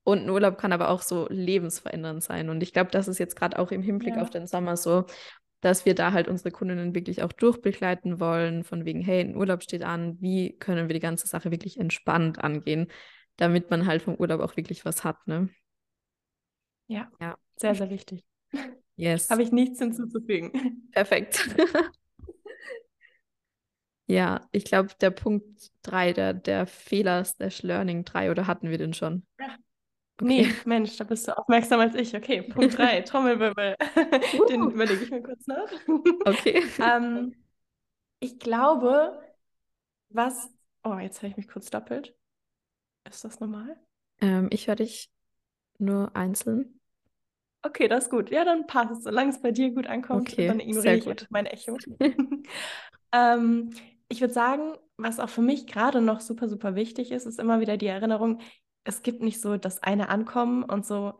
Und ein Urlaub kann aber auch so lebensverändernd sein. Und ich glaube, das ist jetzt gerade auch im Hinblick ja. auf den Sommer so, dass wir da halt unsere Kundinnen wirklich auch durchbegleiten wollen, von wegen, hey, ein Urlaub steht an, wie können wir die ganze Sache wirklich entspannt angehen, damit man halt vom Urlaub auch wirklich was hat, ne? Ja, ja. sehr, sehr wichtig. Yes. Habe ich nichts hinzuzufügen. Perfekt. <laughs> Ja, ich glaube, der Punkt 3, der, der Fehler slash Learning 3, oder hatten wir den schon? Ja. Okay. Nee, Mensch, da bist du aufmerksam als ich. Okay, Punkt 3, <laughs> Trommelwirbel. den überlege ich mir kurz nach. Okay. <laughs> ähm, ich glaube, was. Oh, jetzt habe ich mich kurz doppelt. Ist das normal? Ähm, ich werde dich nur einzeln. Okay, das ist gut. Ja, dann passt es. Solange es bei dir gut ankommt, okay, dann ignoriere ich mein Echo. <laughs> ähm, ich würde sagen, was auch für mich gerade noch super, super wichtig ist, ist immer wieder die Erinnerung, es gibt nicht so das eine Ankommen und so,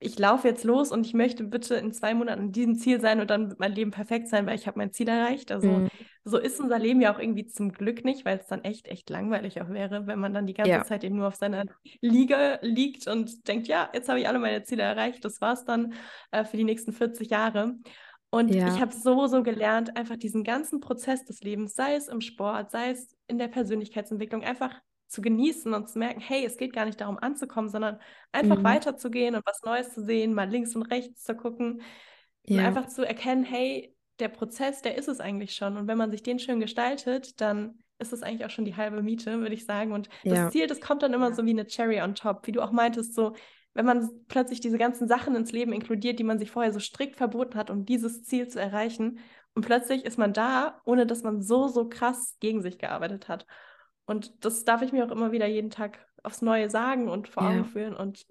ich laufe jetzt los und ich möchte bitte in zwei Monaten in diesem Ziel sein und dann wird mein Leben perfekt sein, weil ich habe mein Ziel erreicht. Also mhm. so ist unser Leben ja auch irgendwie zum Glück nicht, weil es dann echt, echt langweilig auch wäre, wenn man dann die ganze ja. Zeit eben nur auf seiner Liege liegt und denkt, ja, jetzt habe ich alle meine Ziele erreicht, das war's dann äh, für die nächsten 40 Jahre. Und ja. ich habe so, so gelernt, einfach diesen ganzen Prozess des Lebens, sei es im Sport, sei es in der Persönlichkeitsentwicklung, einfach zu genießen und zu merken, hey, es geht gar nicht darum anzukommen, sondern einfach mhm. weiterzugehen und was Neues zu sehen, mal links und rechts zu gucken ja. und einfach zu erkennen, hey, der Prozess, der ist es eigentlich schon. Und wenn man sich den schön gestaltet, dann ist es eigentlich auch schon die halbe Miete, würde ich sagen. Und ja. das Ziel, das kommt dann immer so wie eine Cherry on top, wie du auch meintest, so, wenn man plötzlich diese ganzen Sachen ins Leben inkludiert, die man sich vorher so strikt verboten hat, um dieses Ziel zu erreichen. Und plötzlich ist man da, ohne dass man so, so krass gegen sich gearbeitet hat. Und das darf ich mir auch immer wieder jeden Tag aufs Neue sagen und vor Augen ja. führen. Und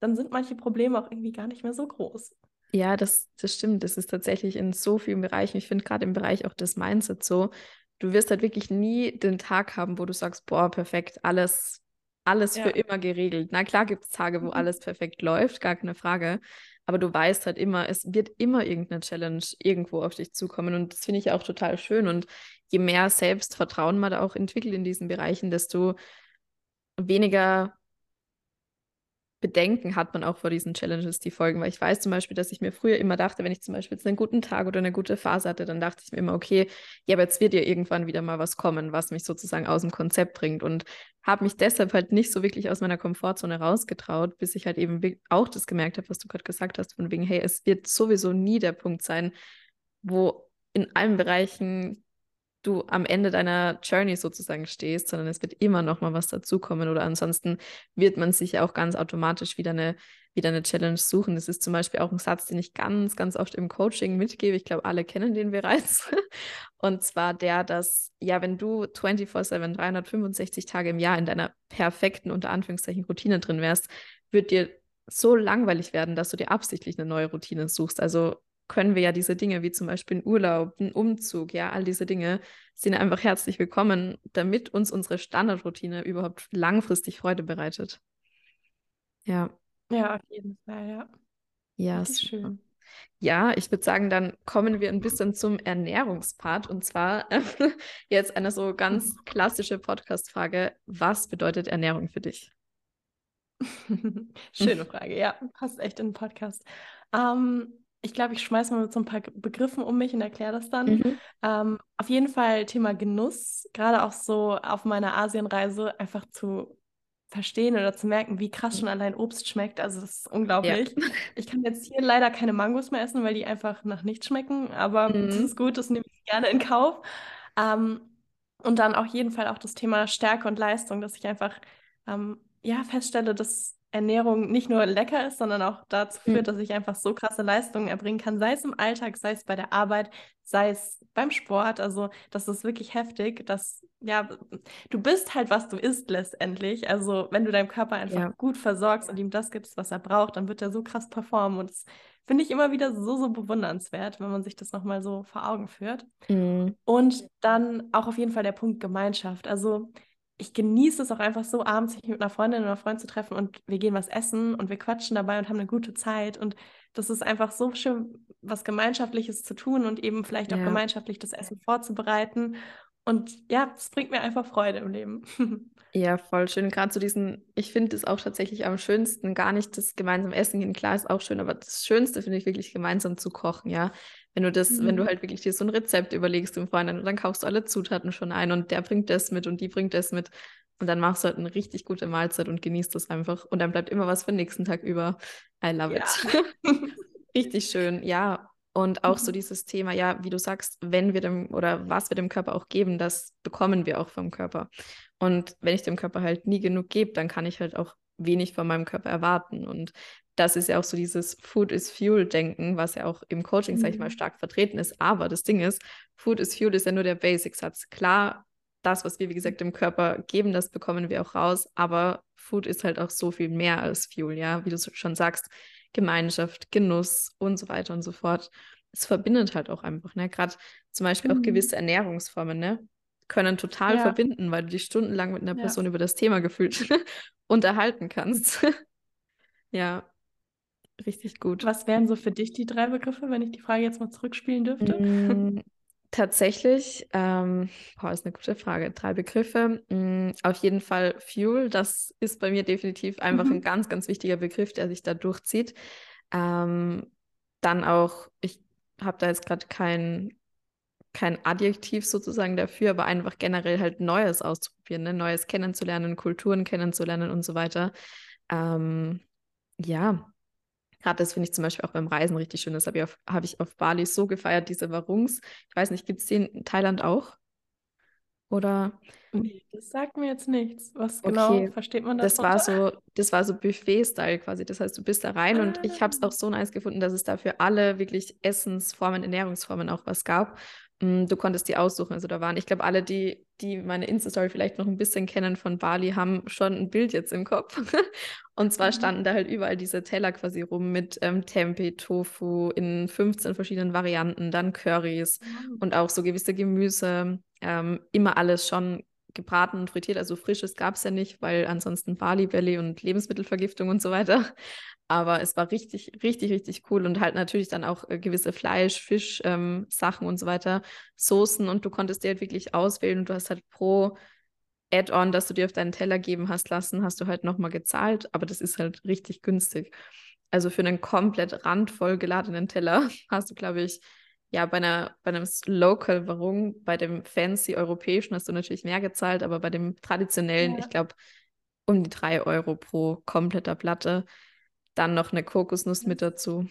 dann sind manche Probleme auch irgendwie gar nicht mehr so groß. Ja, das, das stimmt. Das ist tatsächlich in so vielen Bereichen. Ich finde gerade im Bereich auch des Mindset so, du wirst halt wirklich nie den Tag haben, wo du sagst, boah, perfekt, alles, alles ja. für immer geregelt. Na klar gibt es Tage, wo mhm. alles perfekt läuft, gar keine Frage. Aber du weißt halt immer, es wird immer irgendeine Challenge irgendwo auf dich zukommen. Und das finde ich auch total schön. Und je mehr Selbstvertrauen man da auch entwickelt in diesen Bereichen, desto weniger Bedenken hat man auch vor diesen Challenges, die folgen. Weil ich weiß zum Beispiel, dass ich mir früher immer dachte, wenn ich zum Beispiel jetzt einen guten Tag oder eine gute Phase hatte, dann dachte ich mir immer, okay, ja, aber jetzt wird ja irgendwann wieder mal was kommen, was mich sozusagen aus dem Konzept bringt. Und habe mich deshalb halt nicht so wirklich aus meiner Komfortzone rausgetraut, bis ich halt eben auch das gemerkt habe, was du gerade gesagt hast, von wegen, hey, es wird sowieso nie der Punkt sein, wo in allen Bereichen du am Ende deiner Journey sozusagen stehst, sondern es wird immer noch mal was dazukommen oder ansonsten wird man sich ja auch ganz automatisch wieder eine, wieder eine Challenge suchen. Das ist zum Beispiel auch ein Satz, den ich ganz, ganz oft im Coaching mitgebe. Ich glaube, alle kennen den bereits. <laughs> Und zwar der, dass, ja, wenn du 24-7, 365 Tage im Jahr in deiner perfekten, unter Anführungszeichen, Routine drin wärst, wird dir so langweilig werden, dass du dir absichtlich eine neue Routine suchst. Also können wir ja diese Dinge wie zum Beispiel ein Urlaub, ein Umzug, ja, all diese Dinge sind einfach herzlich willkommen, damit uns unsere Standardroutine überhaupt langfristig Freude bereitet. Ja. Ja, auf jeden Fall, ja. Ja, ist schön. Ja, ich würde sagen, dann kommen wir ein bisschen zum Ernährungspart. Und zwar <laughs> jetzt eine so ganz <laughs> klassische Podcast-Frage. Was bedeutet Ernährung für dich? <laughs> Schöne Frage, ja, passt echt in den Podcast. Ähm, ich glaube, ich schmeiße mal mit so ein paar Begriffen um mich und erkläre das dann. Mhm. Ähm, auf jeden Fall Thema Genuss, gerade auch so auf meiner Asienreise einfach zu verstehen oder zu merken, wie krass schon allein Obst schmeckt. Also das ist unglaublich. Ja. Ich kann jetzt hier leider keine Mangos mehr essen, weil die einfach nach nichts schmecken, aber mhm. das ist gut, das nehme ich gerne in Kauf. Ähm, und dann auf jeden Fall auch das Thema Stärke und Leistung, dass ich einfach ähm, ja, feststelle, dass Ernährung nicht nur lecker ist, sondern auch dazu führt, mhm. dass ich einfach so krasse Leistungen erbringen kann, sei es im Alltag, sei es bei der Arbeit, sei es beim Sport. Also das ist wirklich heftig, dass ja, du bist halt, was du isst letztendlich. Also wenn du deinem Körper einfach ja. gut versorgst und ihm das gibst, was er braucht, dann wird er so krass performen. Und das finde ich immer wieder so, so bewundernswert, wenn man sich das nochmal so vor Augen führt. Mhm. Und dann auch auf jeden Fall der Punkt Gemeinschaft. Also ich genieße es auch einfach so, abends sich mit einer Freundin oder Freund zu treffen und wir gehen was essen und wir quatschen dabei und haben eine gute Zeit. Und das ist einfach so schön, was Gemeinschaftliches zu tun und eben vielleicht auch ja. gemeinschaftlich das Essen vorzubereiten. Und ja, das bringt mir einfach Freude im Leben. <laughs> Ja, voll schön. Gerade zu diesen, ich finde es auch tatsächlich am schönsten, gar nicht das gemeinsam Essen gehen. Klar ist auch schön, aber das Schönste finde ich wirklich gemeinsam zu kochen, ja. Wenn du das, mhm. wenn du mhm. halt wirklich dir so ein Rezept überlegst im Vorhinein und dann kaufst du alle Zutaten schon ein und der bringt das mit und die bringt das mit. Und dann machst du halt eine richtig gute Mahlzeit und genießt das einfach. Und dann bleibt immer was für den nächsten Tag über. I love ja. it. <laughs> richtig schön, ja. Und auch so mhm. dieses Thema, ja, wie du sagst, wenn wir dem oder was wir dem Körper auch geben, das bekommen wir auch vom Körper. Und wenn ich dem Körper halt nie genug gebe, dann kann ich halt auch wenig von meinem Körper erwarten. Und das ist ja auch so dieses Food is Fuel-Denken, was ja auch im Coaching, mhm. sag ich mal, mhm. stark vertreten ist. Aber das Ding ist, Food is Fuel ist ja nur der Basic-Satz. Klar, das, was wir, wie gesagt, dem Körper geben, das bekommen wir auch raus. Aber Food ist halt auch so viel mehr als Fuel, ja, wie du schon sagst. Gemeinschaft, Genuss und so weiter und so fort. Es verbindet halt auch einfach, ne? Gerade zum Beispiel mhm. auch gewisse Ernährungsformen, ne? Können total ja. verbinden, weil du dich stundenlang mit einer ja. Person über das Thema gefühlt <laughs> unterhalten kannst. <laughs> ja. richtig gut. Was wären so für dich die drei Begriffe, wenn ich die Frage jetzt mal zurückspielen dürfte? Mm, <laughs> tatsächlich, ähm, boah, ist eine gute Frage. Drei Begriffe. Mm, auf jeden Fall Fuel. Das ist bei mir definitiv einfach mhm. ein ganz, ganz wichtiger Begriff, der sich da durchzieht. Ähm, dann auch, ich habe da jetzt gerade kein, kein Adjektiv sozusagen dafür, aber einfach generell halt Neues auszuprobieren, ne? Neues kennenzulernen, Kulturen kennenzulernen und so weiter. Ähm, ja, Gerade das finde ich zum Beispiel auch beim Reisen richtig schön. Das habe ich, auf, hab ich auf Bali so gefeiert, diese Warungs. Ich weiß nicht, gibt es den in Thailand auch? Oder? Nee, das sagt mir jetzt nichts. Was genau okay. versteht man das? Das war so, das war so Buffet-Style quasi. Das heißt, du bist da rein ah. und ich habe es auch so nice gefunden, dass es da für alle wirklich Essensformen, Ernährungsformen auch was gab. Mm, du konntest die aussuchen. Also da waren, ich glaube, alle, die, die meine Insta-Story vielleicht noch ein bisschen kennen von Bali, haben schon ein Bild jetzt im Kopf. <laughs> Und zwar mhm. standen da halt überall diese Teller quasi rum mit ähm, Tempeh, Tofu in 15 verschiedenen Varianten, dann mhm. und auch so gewisse Gemüse. Ähm, immer alles schon gebraten und frittiert. Also frisches gab es ja nicht, weil ansonsten Bali Belly und Lebensmittelvergiftung und so weiter. Aber es war richtig, richtig, richtig cool und halt natürlich dann auch äh, gewisse Fleisch, Fisch, ähm, Sachen und so weiter, Soßen und du konntest dir halt wirklich auswählen und du hast halt pro Add-on, das du dir auf deinen Teller geben hast lassen, hast du halt nochmal gezahlt, aber das ist halt richtig günstig. Also für einen komplett randvoll geladenen Teller <laughs> hast du, glaube ich, ja, bei einer, bei einem Local-Warung, bei dem fancy europäischen hast du natürlich mehr gezahlt, aber bei dem traditionellen, ja. ich glaube, um die drei Euro pro kompletter Platte. Dann noch eine Kokosnuss mit dazu.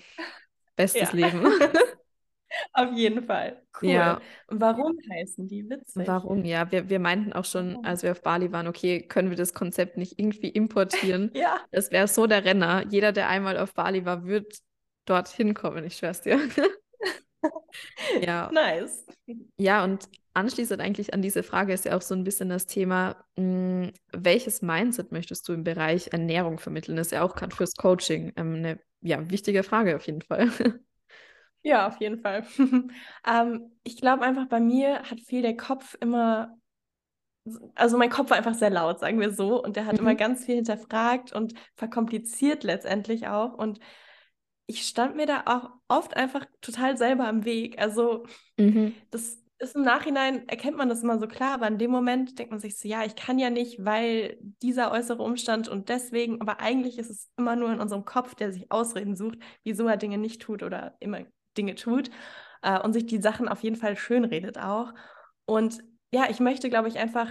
Bestes ja. Leben. <laughs> Auf jeden Fall. Cool. Ja. Warum heißen die witzig? Warum? Ja, wir, wir meinten auch schon, als wir auf Bali waren, okay, können wir das Konzept nicht irgendwie importieren? <laughs> ja. Das wäre so der Renner. Jeder, der einmal auf Bali war, wird dorthin kommen, ich schwör's dir. Ja. Nice. Ja, und anschließend eigentlich an diese Frage ist ja auch so ein bisschen das Thema, mh, hm, welches Mindset möchtest du im Bereich Ernährung vermitteln? Das ist ja auch gerade fürs Coaching ähm, eine ja, wichtige Frage auf jeden Fall. <laughs> Ja, auf jeden Fall. <laughs> ähm, ich glaube einfach, bei mir hat viel der Kopf immer, also mein Kopf war einfach sehr laut, sagen wir so, und der hat mhm. immer ganz viel hinterfragt und verkompliziert letztendlich auch. Und ich stand mir da auch oft einfach total selber am Weg. Also mhm. das ist im Nachhinein, erkennt man das immer so klar, aber in dem Moment denkt man sich so, ja, ich kann ja nicht, weil dieser äußere Umstand und deswegen, aber eigentlich ist es immer nur in unserem Kopf, der sich Ausreden sucht, wieso er Dinge nicht tut oder immer Dinge tut äh, und sich die Sachen auf jeden Fall schönredet auch. Und ja, ich möchte, glaube ich, einfach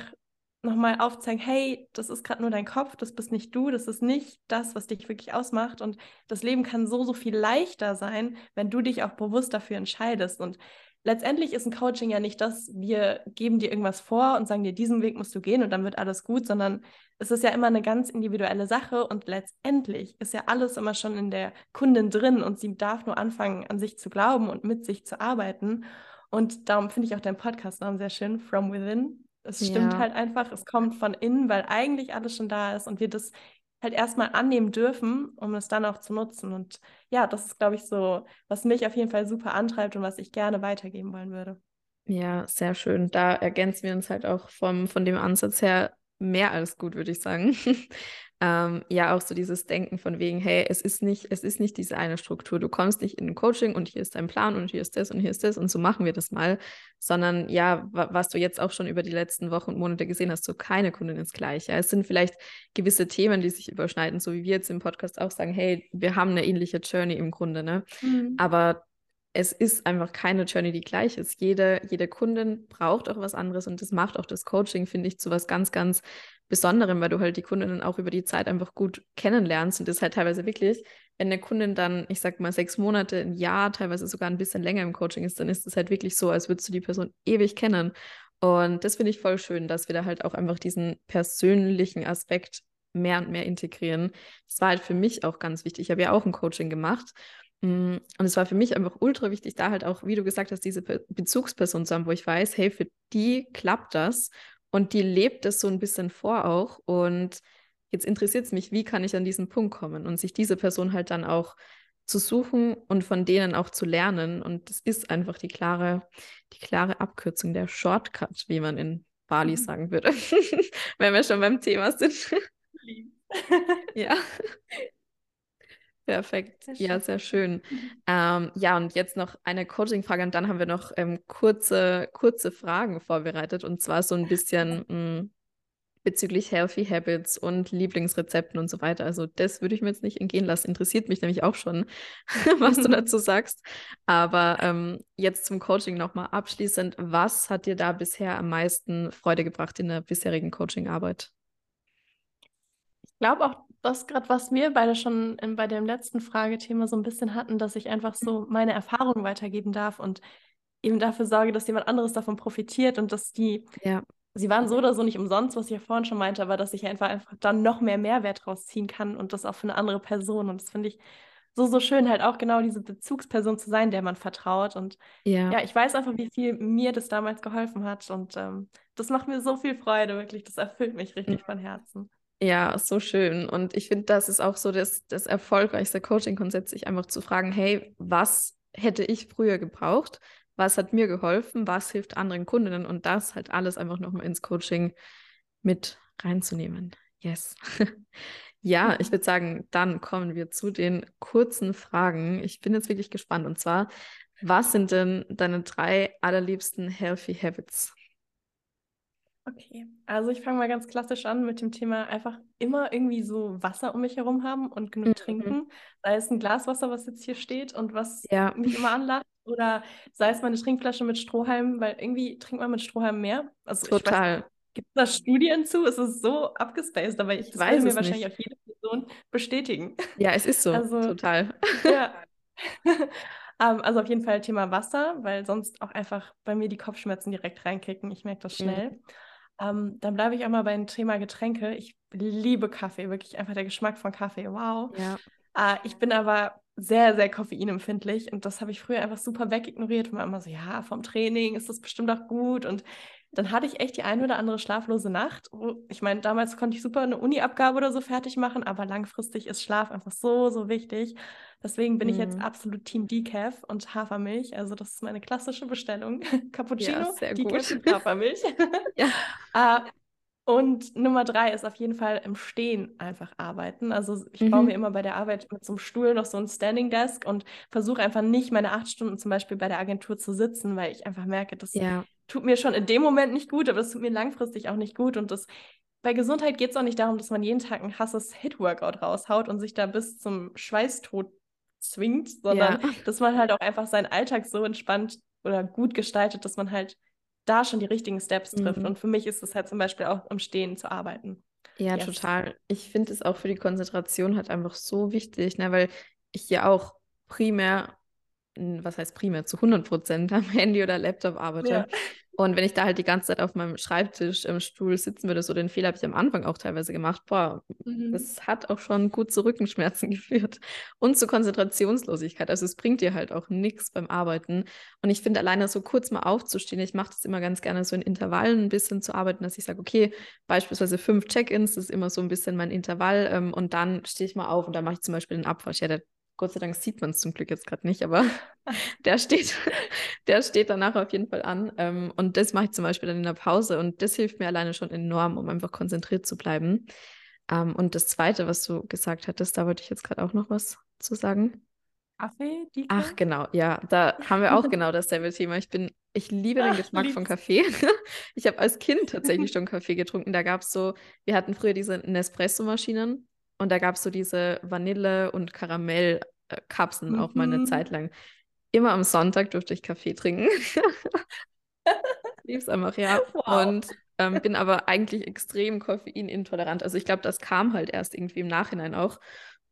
nochmal aufzeigen, hey, das ist gerade nur dein Kopf, das bist nicht du, das ist nicht das, was dich wirklich ausmacht. Und das Leben kann so, so viel leichter sein, wenn du dich auch bewusst dafür entscheidest. Und letztendlich ist ein Coaching ja nicht das, wir geben dir irgendwas vor und sagen dir, diesen Weg musst du gehen und dann wird alles gut, sondern es ist ja immer eine ganz individuelle Sache und letztendlich ist ja alles immer schon in der Kundin drin und sie darf nur anfangen, an sich zu glauben und mit sich zu arbeiten. Und darum finde ich auch deinen Podcast-Namen sehr schön, From Within. Es stimmt ja. halt einfach, es kommt von innen, weil eigentlich alles schon da ist und wir das halt erstmal annehmen dürfen, um es dann auch zu nutzen. Und ja, das ist, glaube ich, so, was mich auf jeden Fall super antreibt und was ich gerne weitergeben wollen würde. Ja, sehr schön. Da ergänzen wir uns halt auch vom, von dem Ansatz her mehr als gut, würde ich sagen. <laughs> ähm, ja, auch so dieses Denken von wegen, hey, es ist nicht, es ist nicht diese eine Struktur. Du kommst nicht in ein Coaching und hier ist dein Plan und hier ist das und hier ist das und so machen wir das mal, sondern ja, was du jetzt auch schon über die letzten Wochen und Monate gesehen hast, so keine Kundin ist gleich. Ja, es sind vielleicht gewisse Themen, die sich überschneiden, so wie wir jetzt im Podcast auch sagen, hey, wir haben eine ähnliche Journey im Grunde, ne? Mhm. Aber es ist einfach keine Journey, die gleich ist. Jede, jede Kundin braucht auch was anderes und das macht auch das Coaching, finde ich, zu was ganz, ganz Besonderem, weil du halt die Kundinnen auch über die Zeit einfach gut kennenlernst und das halt teilweise wirklich, wenn eine Kundin dann, ich sag mal, sechs Monate, ein Jahr, teilweise sogar ein bisschen länger im Coaching ist, dann ist es halt wirklich so, als würdest du die Person ewig kennen. Und das finde ich voll schön, dass wir da halt auch einfach diesen persönlichen Aspekt mehr und mehr integrieren. Das war halt für mich auch ganz wichtig. Ich habe ja auch ein Coaching gemacht Mm, und es war für mich einfach ultra wichtig, da halt auch, wie du gesagt hast, diese Bezugsperson zu haben, wo ich weiß, hey, für die klappt das und die lebt das so ein bisschen vor auch. Und jetzt interessiert es mich, wie kann ich an diesen Punkt kommen und sich diese Person halt dann auch zu suchen und von denen auch zu lernen. Und das ist einfach die klare, die klare Abkürzung, der Shortcut, wie man in Bali mhm. sagen würde, <laughs> wenn wir schon beim Thema sind. <laughs> ja. <laughs> Perfekt. Sehr ja, sehr schön. Ähm, ja, und jetzt noch eine Coaching-Frage und dann haben wir noch ähm, kurze, kurze Fragen vorbereitet und zwar so ein bisschen mh, <laughs> mm, bezüglich Healthy Habits und Lieblingsrezepten und so weiter. Also das würde ich mir jetzt nicht entgehen lassen. Interessiert mich nämlich auch schon, <laughs> was du dazu <laughs> sagst. Aber ähm, jetzt zum Coaching nochmal abschließend. Was hat dir da bisher am meisten Freude gebracht in der bisherigen Coaching-Arbeit? Ich glaube auch, das gerade, was wir beide schon in, bei dem letzten Fragethema so ein bisschen hatten, dass ich einfach so meine Erfahrungen weitergeben darf und eben dafür sorge, dass jemand anderes davon profitiert und dass die ja sie waren so oder so nicht umsonst, was ich ja vorhin schon meinte, aber dass ich einfach, einfach dann noch mehr Mehrwert rausziehen kann und das auch für eine andere Person. Und das finde ich so, so schön, halt auch genau diese Bezugsperson zu sein, der man vertraut. Und ja, ja ich weiß einfach, wie viel mir das damals geholfen hat. Und ähm, das macht mir so viel Freude, wirklich. Das erfüllt mich richtig von Herzen. Ja, so schön. Und ich finde, das ist auch so das, das erfolgreichste Coaching-Konzept, sich einfach zu fragen, hey, was hätte ich früher gebraucht? was hat mir geholfen, was hilft anderen Kundinnen und das halt alles einfach nochmal ins Coaching mit reinzunehmen. Yes. <laughs> ja, ich würde sagen, dann kommen wir zu den kurzen Fragen. Ich bin jetzt wirklich gespannt und zwar, was sind denn deine drei allerliebsten Healthy Habits? Okay, also ich fange mal ganz klassisch an mit dem Thema einfach immer irgendwie so Wasser um mich herum haben und genug mhm. trinken. Sei es ein Glas Wasser, was jetzt hier steht und was ja. mich immer anlacht, oder sei es mal eine Trinkflasche mit Strohhalm, weil irgendwie trinkt man mit Strohhalm mehr. Also Total. Gibt es da Studien zu? Es ist so abgespaced, aber ich das weiß mir wahrscheinlich nicht. auch jede Person bestätigen. Ja, es ist so. Also, Total. Ja. um, <laughs> ähm, also auf jeden Fall Thema Wasser, weil sonst auch einfach bei mir die Kopfschmerzen direkt reinkicken. Ich merke das schnell. Mhm. Um, dann bleibe ich auch mal beim Thema Getränke. Ich liebe Kaffee, wirklich einfach der Geschmack von Kaffee. Wow. Ja. Uh, ich bin aber sehr, sehr koffeinempfindlich und das habe ich früher einfach super wegignoriert und war immer so, ja, vom Training ist das bestimmt auch gut und dann hatte ich echt die eine oder andere schlaflose Nacht. Ich meine, damals konnte ich super eine Uni-Abgabe oder so fertig machen, aber langfristig ist Schlaf einfach so, so wichtig. Deswegen bin mhm. ich jetzt mhm. absolut Team Decaf und Hafermilch. Also das ist meine klassische Bestellung. <laughs> Cappuccino, ja, Decaf und <laughs> Hafermilch. ja. uh, <laughs> Und Nummer drei ist auf jeden Fall im Stehen einfach arbeiten. Also ich mhm. baue mir immer bei der Arbeit mit so einem Stuhl noch so ein Standing Desk und versuche einfach nicht meine acht Stunden zum Beispiel bei der Agentur zu sitzen, weil ich einfach merke, das ja. Tut mir schon in dem Moment nicht gut, aber das tut mir langfristig auch nicht gut. Und das bei Gesundheit geht es auch nicht darum, dass man jeden Tag ein hasses Hit-Workout raushaut und sich da bis zum Schweißtod zwingt, sondern ja. <laughs> dass man halt auch einfach seinen Alltag so entspannt oder gut gestaltet, dass man halt da schon die richtigen Steps trifft. Mhm. Und für mich ist es halt zum Beispiel auch im Stehen zu arbeiten. Ja, yes. total. Ich finde es auch für die Konzentration halt einfach so wichtig, ne, weil ich ja auch primär, was heißt primär, zu 100 Prozent am Handy oder Laptop arbeite. Ja. Und wenn ich da halt die ganze Zeit auf meinem Schreibtisch im Stuhl sitzen würde, so den Fehler habe ich am Anfang auch teilweise gemacht, boah, mhm. das hat auch schon gut zu Rückenschmerzen <laughs> geführt und zu Konzentrationslosigkeit. Also es bringt dir halt auch nichts beim Arbeiten. Und ich finde alleine so kurz mal aufzustehen, ich mache das immer ganz gerne so in Intervallen ein bisschen zu arbeiten, dass ich sage, okay, beispielsweise fünf Check-ins, das ist immer so ein bisschen mein Intervall ähm, und dann stehe ich mal auf und dann mache ich zum Beispiel den Abwasch. Ja, der Gott sei Dank sieht man es zum Glück jetzt gerade nicht, aber <laughs> der steht, der steht danach auf jeden Fall an. Ähm, und das mache ich zum Beispiel dann in der Pause und das hilft mir alleine schon enorm, um einfach konzentriert zu bleiben. Ähm, und das Zweite, was du gesagt hattest, da wollte ich jetzt gerade auch noch was zu sagen. Kaffee? Die Ach, genau, ja, da haben wir auch <laughs> genau dasselbe Thema. Ich bin, ich liebe den Geschmack Ach, von Kaffee. <laughs> ich habe als Kind tatsächlich schon Kaffee getrunken. Da gab es so, wir hatten früher diese Nespresso-Maschinen und da gab es so diese Vanille- und Karamell-Kapseln mhm. auch mal eine mhm. Zeit lang. Immer am Sonntag durfte ich Kaffee trinken. <laughs> Lieb's einfach, ja. Wow. Und ähm, bin aber eigentlich extrem koffeinintolerant. Also ich glaube, das kam halt erst irgendwie im Nachhinein auch.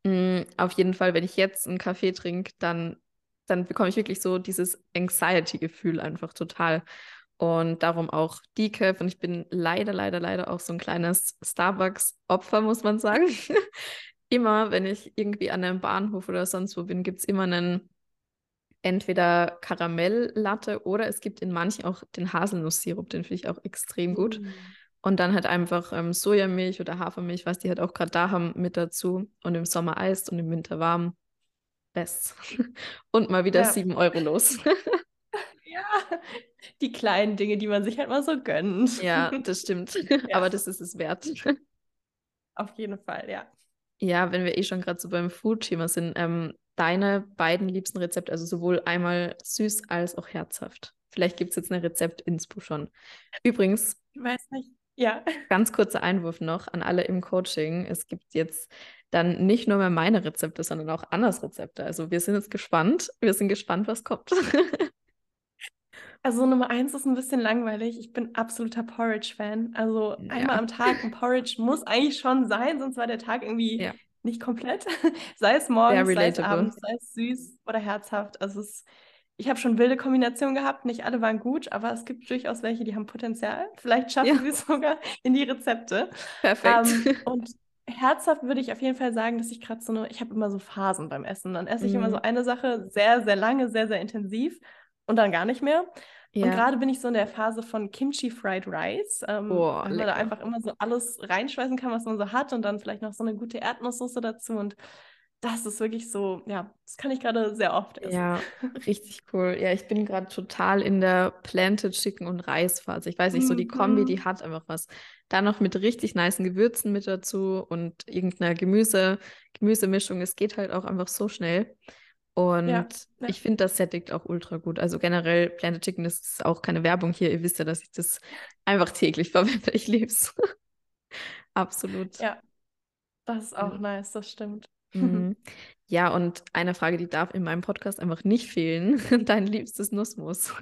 Mhm, auf jeden Fall, wenn ich jetzt einen Kaffee trinke, dann, dann bekomme ich wirklich so dieses Anxiety-Gefühl einfach total. Und darum auch Decaf. Und ich bin leider, leider, leider auch so ein kleines Starbucks-Opfer, muss man sagen. <laughs> immer, wenn ich irgendwie an einem Bahnhof oder sonst wo bin, gibt es immer einen entweder Karamelllatte oder es gibt in manchen auch den Haselnusssirup, den finde ich auch extrem gut. Mm. Und dann halt einfach ähm, Sojamilch oder Hafermilch, was die halt auch gerade da haben, mit dazu. Und im Sommer Eis und im Winter warm. Best. <laughs> und mal wieder ja. 7 Euro los. <laughs> ja, die kleinen Dinge, die man sich halt mal so gönnt. Ja, <laughs> das stimmt. Ja. Aber das ist es wert. Auf jeden Fall, ja. Ja, wenn wir eh schon gerade so beim Food-Thema sind, ähm, deine beiden liebsten Rezepte, also sowohl einmal süß als auch herzhaft. Vielleicht gibt es jetzt eine Rezept-Inspo schon. Übrigens. Ich weiß nicht. Ja. Ganz kurzer Einwurf noch an alle im Coaching. Es gibt jetzt dann nicht nur mehr meine Rezepte, sondern auch Annas Rezepte. Also wir sind jetzt gespannt. Wir sind gespannt, was kommt. <laughs> Also Nummer eins ist ein bisschen langweilig. Ich bin absoluter Porridge-Fan. Also ja. einmal am Tag ein Porridge muss eigentlich schon sein, sonst war der Tag irgendwie ja. nicht komplett. <laughs> sei es morgens, sei es abends, sei es süß oder herzhaft. Also es, ich habe schon wilde Kombinationen gehabt. Nicht alle waren gut, aber es gibt durchaus welche, die haben Potenzial. Vielleicht schaffen ja. wir es sogar in die Rezepte. Perfekt. Ähm, <laughs> und herzhaft würde ich auf jeden Fall sagen, dass ich gerade so eine, ich habe immer so Phasen beim Essen. Dann esse ich mm. immer so mhm. eine Sache sehr, sehr lange, sehr, sehr intensiv und dann gar nicht mehr. Ja. Und gerade bin ich so in der Phase von Kimchi Fried Rice, ähm, oh, weil man da einfach immer so alles reinschmeißen kann, was man so hat und dann vielleicht noch so eine gute Erdnusssoße dazu und das ist wirklich so, ja, das kann ich gerade sehr oft essen. Ja, <laughs> richtig cool. Ja, ich bin gerade total in der Planted Chicken und Reisphase. Ich weiß nicht, so die Kombi, die mhm. hat einfach was. Dann noch mit richtig niceen Gewürzen mit dazu und irgendeiner Gemüse, Gemüsemischung. Es geht halt auch einfach so schnell. Und ja, ja. ich finde, das sättigt auch ultra gut. Also generell Planet Chicken, das ist auch keine Werbung hier. Ihr wisst ja, dass ich das einfach täglich <laughs> verwende. Ich liebe es. <laughs> Absolut. Ja, das ist auch ja. nice, das stimmt. Mhm. <laughs> Ja, und eine Frage, die darf in meinem Podcast einfach nicht fehlen. Dein liebstes Nussmus.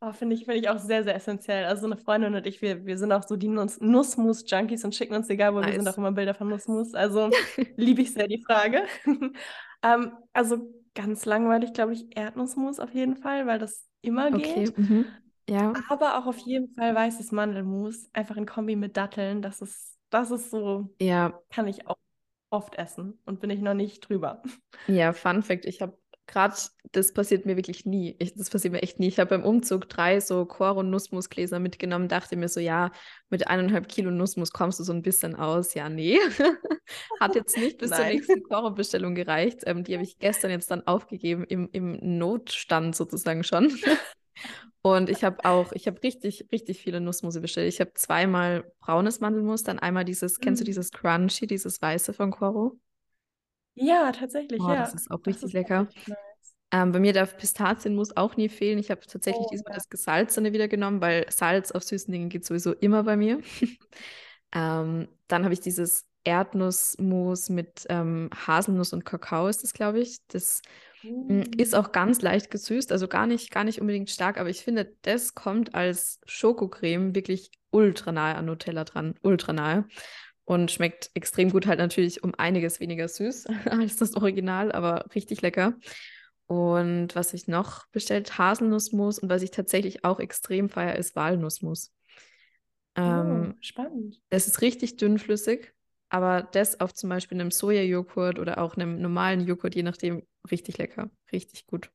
Oh, Finde ich, find ich auch sehr, sehr essentiell. Also eine Freundin und ich, wir, wir sind auch so die Nuss Nussmus-Junkies und schicken uns, egal wo nice. wir sind, auch immer Bilder von Nussmus. Also liebe ich sehr die Frage. Ähm, also ganz langweilig, glaube ich, Erdnussmus auf jeden Fall, weil das immer okay. geht. Mhm. Ja. Aber auch auf jeden Fall weißes Mandelmus, einfach in Kombi mit Datteln. Das ist, das ist so, ja. kann ich auch oft essen und bin ich noch nicht drüber. Ja, Fun Fact, ich habe gerade, das passiert mir wirklich nie. Ich, das passiert mir echt nie. Ich habe beim Umzug drei so Koro Nussmusgläser mitgenommen, dachte mir so, ja, mit eineinhalb Kilo Nussmus kommst du so ein bisschen aus. Ja, nee. <laughs> Hat jetzt nicht bis zur nächsten Koro-Bestellung gereicht. Ähm, die habe ich gestern jetzt dann aufgegeben, im, im Notstand sozusagen schon. <laughs> Und ich habe auch, ich habe richtig, richtig viele Nussmusse bestellt. Ich habe zweimal braunes Mandelmus, dann einmal dieses, mm. kennst du mhm. dieses Crunchy, dieses weiße von Coro? Ja, tatsächlich, oh, ja. Das ist auch das richtig ist lecker. Nice. ähm, bei mir darf Pistazienmus auch nie fehlen. Ich habe tatsächlich oh, diesmal ja. das Gesalzene wieder genommen, weil Salz auf süßen Dingen geht sowieso immer bei mir. <laughs> ähm, dann habe ich dieses Erdnussmus mit ähm, Haselnuss und Kakao, ist das, glaube ich. Das mm. ist auch ganz leicht gesüßt, also gar nicht, gar nicht unbedingt stark, aber ich finde, das kommt als Schokocreme wirklich ultra nahe an Nutella dran. Ultra nahe und schmeckt extrem gut, halt natürlich um einiges weniger süß <laughs> als das Original, aber richtig lecker. Und was ich noch bestellt, Haselnussmus und was ich tatsächlich auch extrem feiere, ist Walnussmus. Ähm, oh, spannend. Es ist richtig dünnflüssig, aber das auf zum Beispiel einem Sojajoghurt oder auch einem normalen Joghurt, je nachdem, richtig lecker, richtig gut.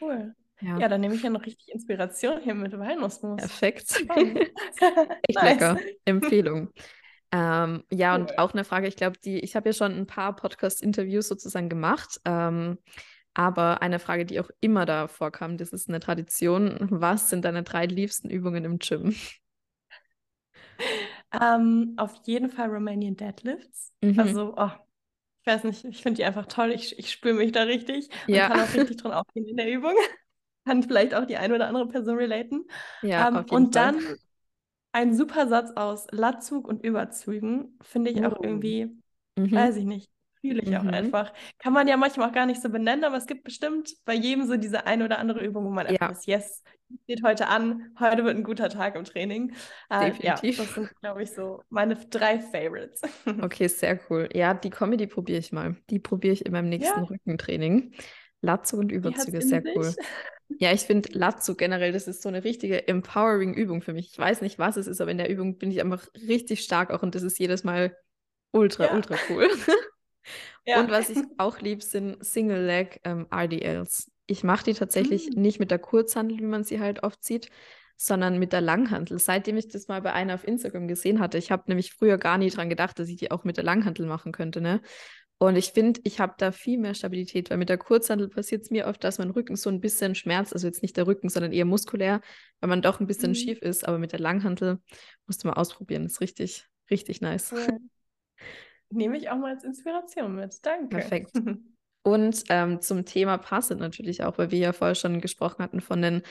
Cool. Ja. ja, dann nehme ich ja noch richtig Inspiration hier mit Walnussmus. Perfekt. <laughs> Echt <laughs> lecker. Empfehlung. Ähm, ja, cool. und auch eine Frage, ich glaube, die, ich habe ja schon ein paar Podcast-Interviews sozusagen gemacht, ähm, aber eine Frage, die auch immer da vorkam, das ist eine Tradition. Was sind deine drei liebsten Übungen im Gym? Ähm, auf jeden Fall Romanian Deadlifts. Mhm. Also, oh, ich weiß nicht, ich finde die einfach toll. Ich, ich spüre mich da richtig ja. und kann auch <laughs> richtig drin aufgehen in der Übung. kann vielleicht auch die eine oder andere Person relaten. Ja, ähm, und Fall. dann ein super Satz aus Latzug und Überzügen finde ich oh. auch irgendwie, mhm. weiß ich nicht, fühle ich mhm. auch einfach. Kann man ja manchmal auch gar nicht so benennen, aber es gibt bestimmt bei jedem so diese eine oder andere Übung, wo man einfach ja. ist, yes, steht heute an, heute wird ein guter Tag im Training. Äh, Definitiv. Ja, das sind, glaube ich, so meine drei Favorites. <laughs> Okay, sehr cool. Ja, die Comedy probiere ich mal. Die probiere ich in meinem nächsten ja. Rückentraining. Latzug und Überzüge, sehr cool. Ja, ich finde Latzug generell, das ist so eine richtige empowering Übung für mich. Ich weiß nicht, was es ist, aber in der Übung bin ich einfach richtig stark auch und das ist jedes Mal ultra, ja. ultra cool. <laughs> ja. Und was ich auch liebe, sind Single Leg ähm, RDLs. Ich mache die tatsächlich mhm. nicht mit der Kurzhandel, wie man sie halt oft sieht, sondern mit der Langhandel. Seitdem ich das mal bei einer auf Instagram gesehen hatte, ich habe nämlich früher gar nie dran gedacht, dass ich die auch mit der Langhandel machen könnte, ne? Und ich finde, ich habe da viel mehr Stabilität, weil mit der Kurzhandel passiert es mir oft, dass mein Rücken so ein bisschen schmerzt, also jetzt nicht der Rücken, sondern eher muskulär, weil man doch ein bisschen mhm. schief ist. Aber mit der Langhandel musst du mal ausprobieren. Ist richtig, richtig nice. Cool. nehme ich auch mal als Inspiration mit. Danke. Perfekt. <laughs> Und ähm, zum Thema passend natürlich auch, weil wir ja vorher schon gesprochen hatten von den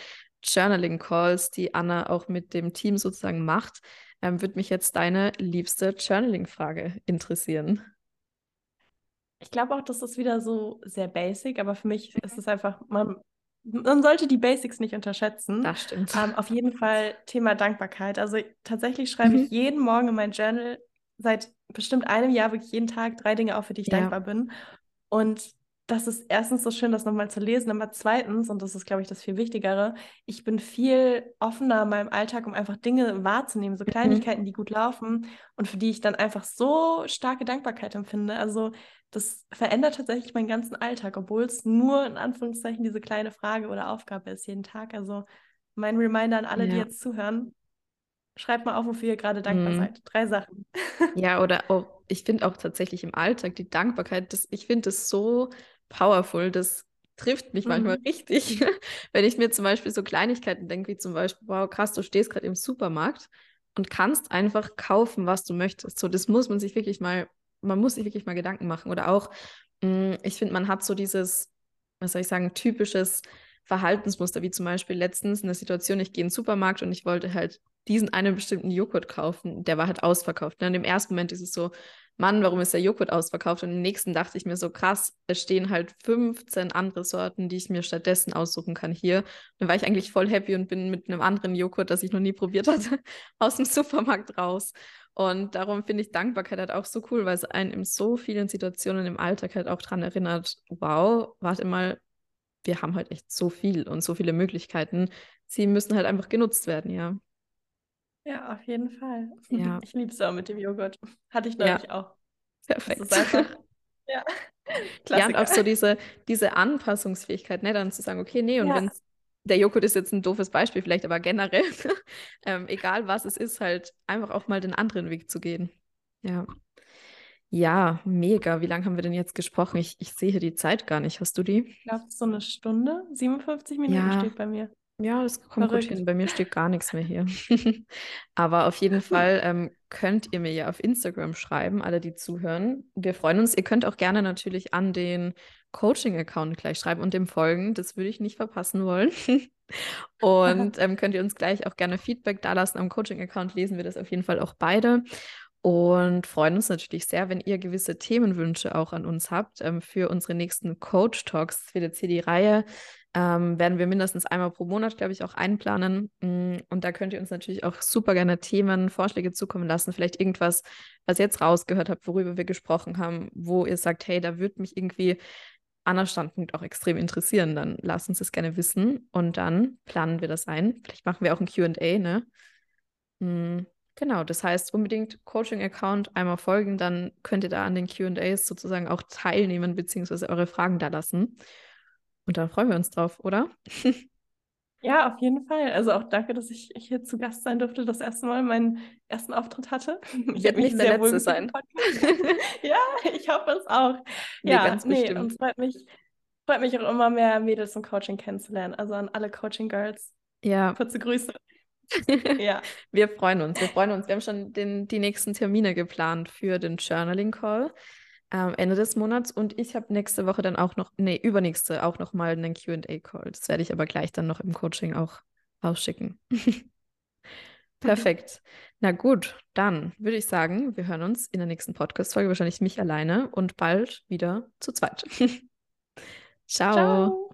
Journaling Calls, die Anna auch mit dem Team sozusagen macht, ähm, würde mich jetzt deine liebste Journaling-Frage interessieren. Ich glaube auch, das ist wieder so sehr basic, aber für mich ist es einfach, man, man sollte die Basics nicht unterschätzen. Das stimmt. Ähm, auf jeden Fall Thema Dankbarkeit. Also tatsächlich schreibe mhm. ich jeden Morgen in mein Journal seit bestimmt einem Jahr wirklich jeden Tag drei Dinge auf, für die ich ja. dankbar bin. Und das ist erstens so schön, das nochmal zu lesen, aber zweitens, und das ist, glaube ich, das viel Wichtigere, ich bin viel offener in meinem Alltag, um einfach Dinge wahrzunehmen, so mhm. Kleinigkeiten, mhm. die gut laufen und für die ich dann einfach so starke Dankbarkeit empfinde. Also das verändert tatsächlich meinen ganzen Alltag, obwohl es nur in Anführungszeichen diese kleine Frage oder Aufgabe ist jeden Tag. Also mein Reminder an alle, ja. die jetzt zuhören, schreibt mal auf, wofür ihr gerade dankbar mhm. seid. Drei Sachen. Ja, oder auch, ich finde auch tatsächlich im Alltag die Dankbarkeit, das, ich finde es so powerful, das trifft mich mhm. manchmal richtig. <laughs> Wenn ich mir zum Beispiel so Kleinigkeiten denke, wie zum Beispiel, wow, krass, du stehst gerade im Supermarkt und kannst einfach kaufen, was du möchtest. So, das muss man sich wirklich mal, man muss sich wirklich mal Gedanken machen. Oder auch, mh, mm, ich finde, man hat so dieses, was soll ich sagen, typisches Verhaltensmuster, wie zum Beispiel letztens in der Situation, ich gehe in den Supermarkt und ich wollte halt diesen einen bestimmten Joghurt kaufen, der war halt ausverkauft. Und im ersten Moment ist es so, Mann, warum ist der Joghurt ausverkauft? Und im nächsten dachte ich mir so, krass, es stehen halt 15 andere Sorten, die ich mir stattdessen aussuchen kann hier. Und dann war ich eigentlich voll happy und bin mit einem anderen Joghurt, das ich noch nie probiert hatte, <laughs> aus dem Supermarkt raus. Und darum finde ich Dankbarkeit halt auch so cool, weil es einen in so vielen Situationen im Alltag halt auch daran erinnert, wow, warte mal, wir haben halt echt so viel und so viele Möglichkeiten. Sie müssen halt einfach genutzt werden, ja. Ja, auf jeden Fall. Ja. <laughs> Ich liebe es auch mit dem Joghurt. Hatte ich neulich ja. auch. Perfekt. Einfach, <laughs> ja. Ja, und auch so diese, diese Anpassungsfähigkeit, ne, dann zu sagen, okay, nee, und ja. wenn der Joghurt ist jetzt ein doofes Beispiel, vielleicht aber generell, <laughs> ähm, egal was es ist, halt einfach auch mal den anderen Weg zu gehen. Ja. Ja, mega. Wie lange haben wir denn jetzt gesprochen? Ich, ich sehe hier die Zeit gar nicht. Hast du die? Ich glaube, so eine Stunde. 57 Minuten ja. steht bei mir. Ja, das kommt Verrückt. gut hin. Bei mir steht gar nichts mehr hier. <laughs> Aber auf jeden <laughs> Fall ähm, könnt ihr mir ja auf Instagram schreiben, alle, die zuhören. Wir freuen uns. Ihr könnt auch gerne natürlich an den Coaching-Account gleich schreiben und dem folgen. Das würde ich nicht verpassen wollen. <laughs> und ähm, könnt ihr uns gleich auch gerne Feedback dalassen. Am Coaching-Account lesen wir das auf jeden Fall auch beide. Und freuen uns natürlich sehr, wenn ihr gewisse Themenwünsche auch an uns habt ähm, für unsere nächsten Coach Talks. Das wird jetzt hier die Reihe ähm, werden wir mindestens einmal pro Monat, glaube ich, auch einplanen. Mm, und da könnt ihr uns natürlich auch super gerne Themen, Vorschläge zukommen lassen. Vielleicht irgendwas, was ihr jetzt rausgehört habt, worüber wir gesprochen haben, wo ihr sagt, hey, da würde mich irgendwie anderer Standpunkt auch extrem interessieren. Dann lasst uns das gerne wissen und dann planen wir das ein. Vielleicht machen wir auch ein QA, ne? Mhm. Genau, das heißt unbedingt Coaching-Account einmal folgen, dann könnt ihr da an den QAs sozusagen auch teilnehmen, beziehungsweise eure Fragen da lassen. Und dann freuen wir uns drauf, oder? <laughs> Ja, auf jeden Fall. Also auch danke, dass ich hier zu Gast sein durfte, das erste Mal meinen ersten Auftritt hatte. <laughs> Ich werde nicht der letzte sein. <laughs> ja, ich hoffe es auch. Nee, ja, ganz nee, bestimmt. und es freut mich, freut mich auch immer mehr Mädels und Coaching kennenzulernen. Also an alle Coaching Girls. Ja. Kurze Grüße. ja. Wir freuen uns. Wir freuen uns. Wir haben schon den, die nächsten Termine geplant für den Journaling Call ähm, Ende des Monats. Und ich habe nächste Woche dann auch noch, nee, übernächste auch noch mal einen QA-Call. Das werde ich aber gleich dann noch im Coaching auch rausschicken. <laughs> Perfekt. Na gut, dann würde ich sagen, wir hören uns in der nächsten Podcast-Folge, wahrscheinlich mich alleine und bald wieder zu zweit. <laughs> Ciao. Ciao.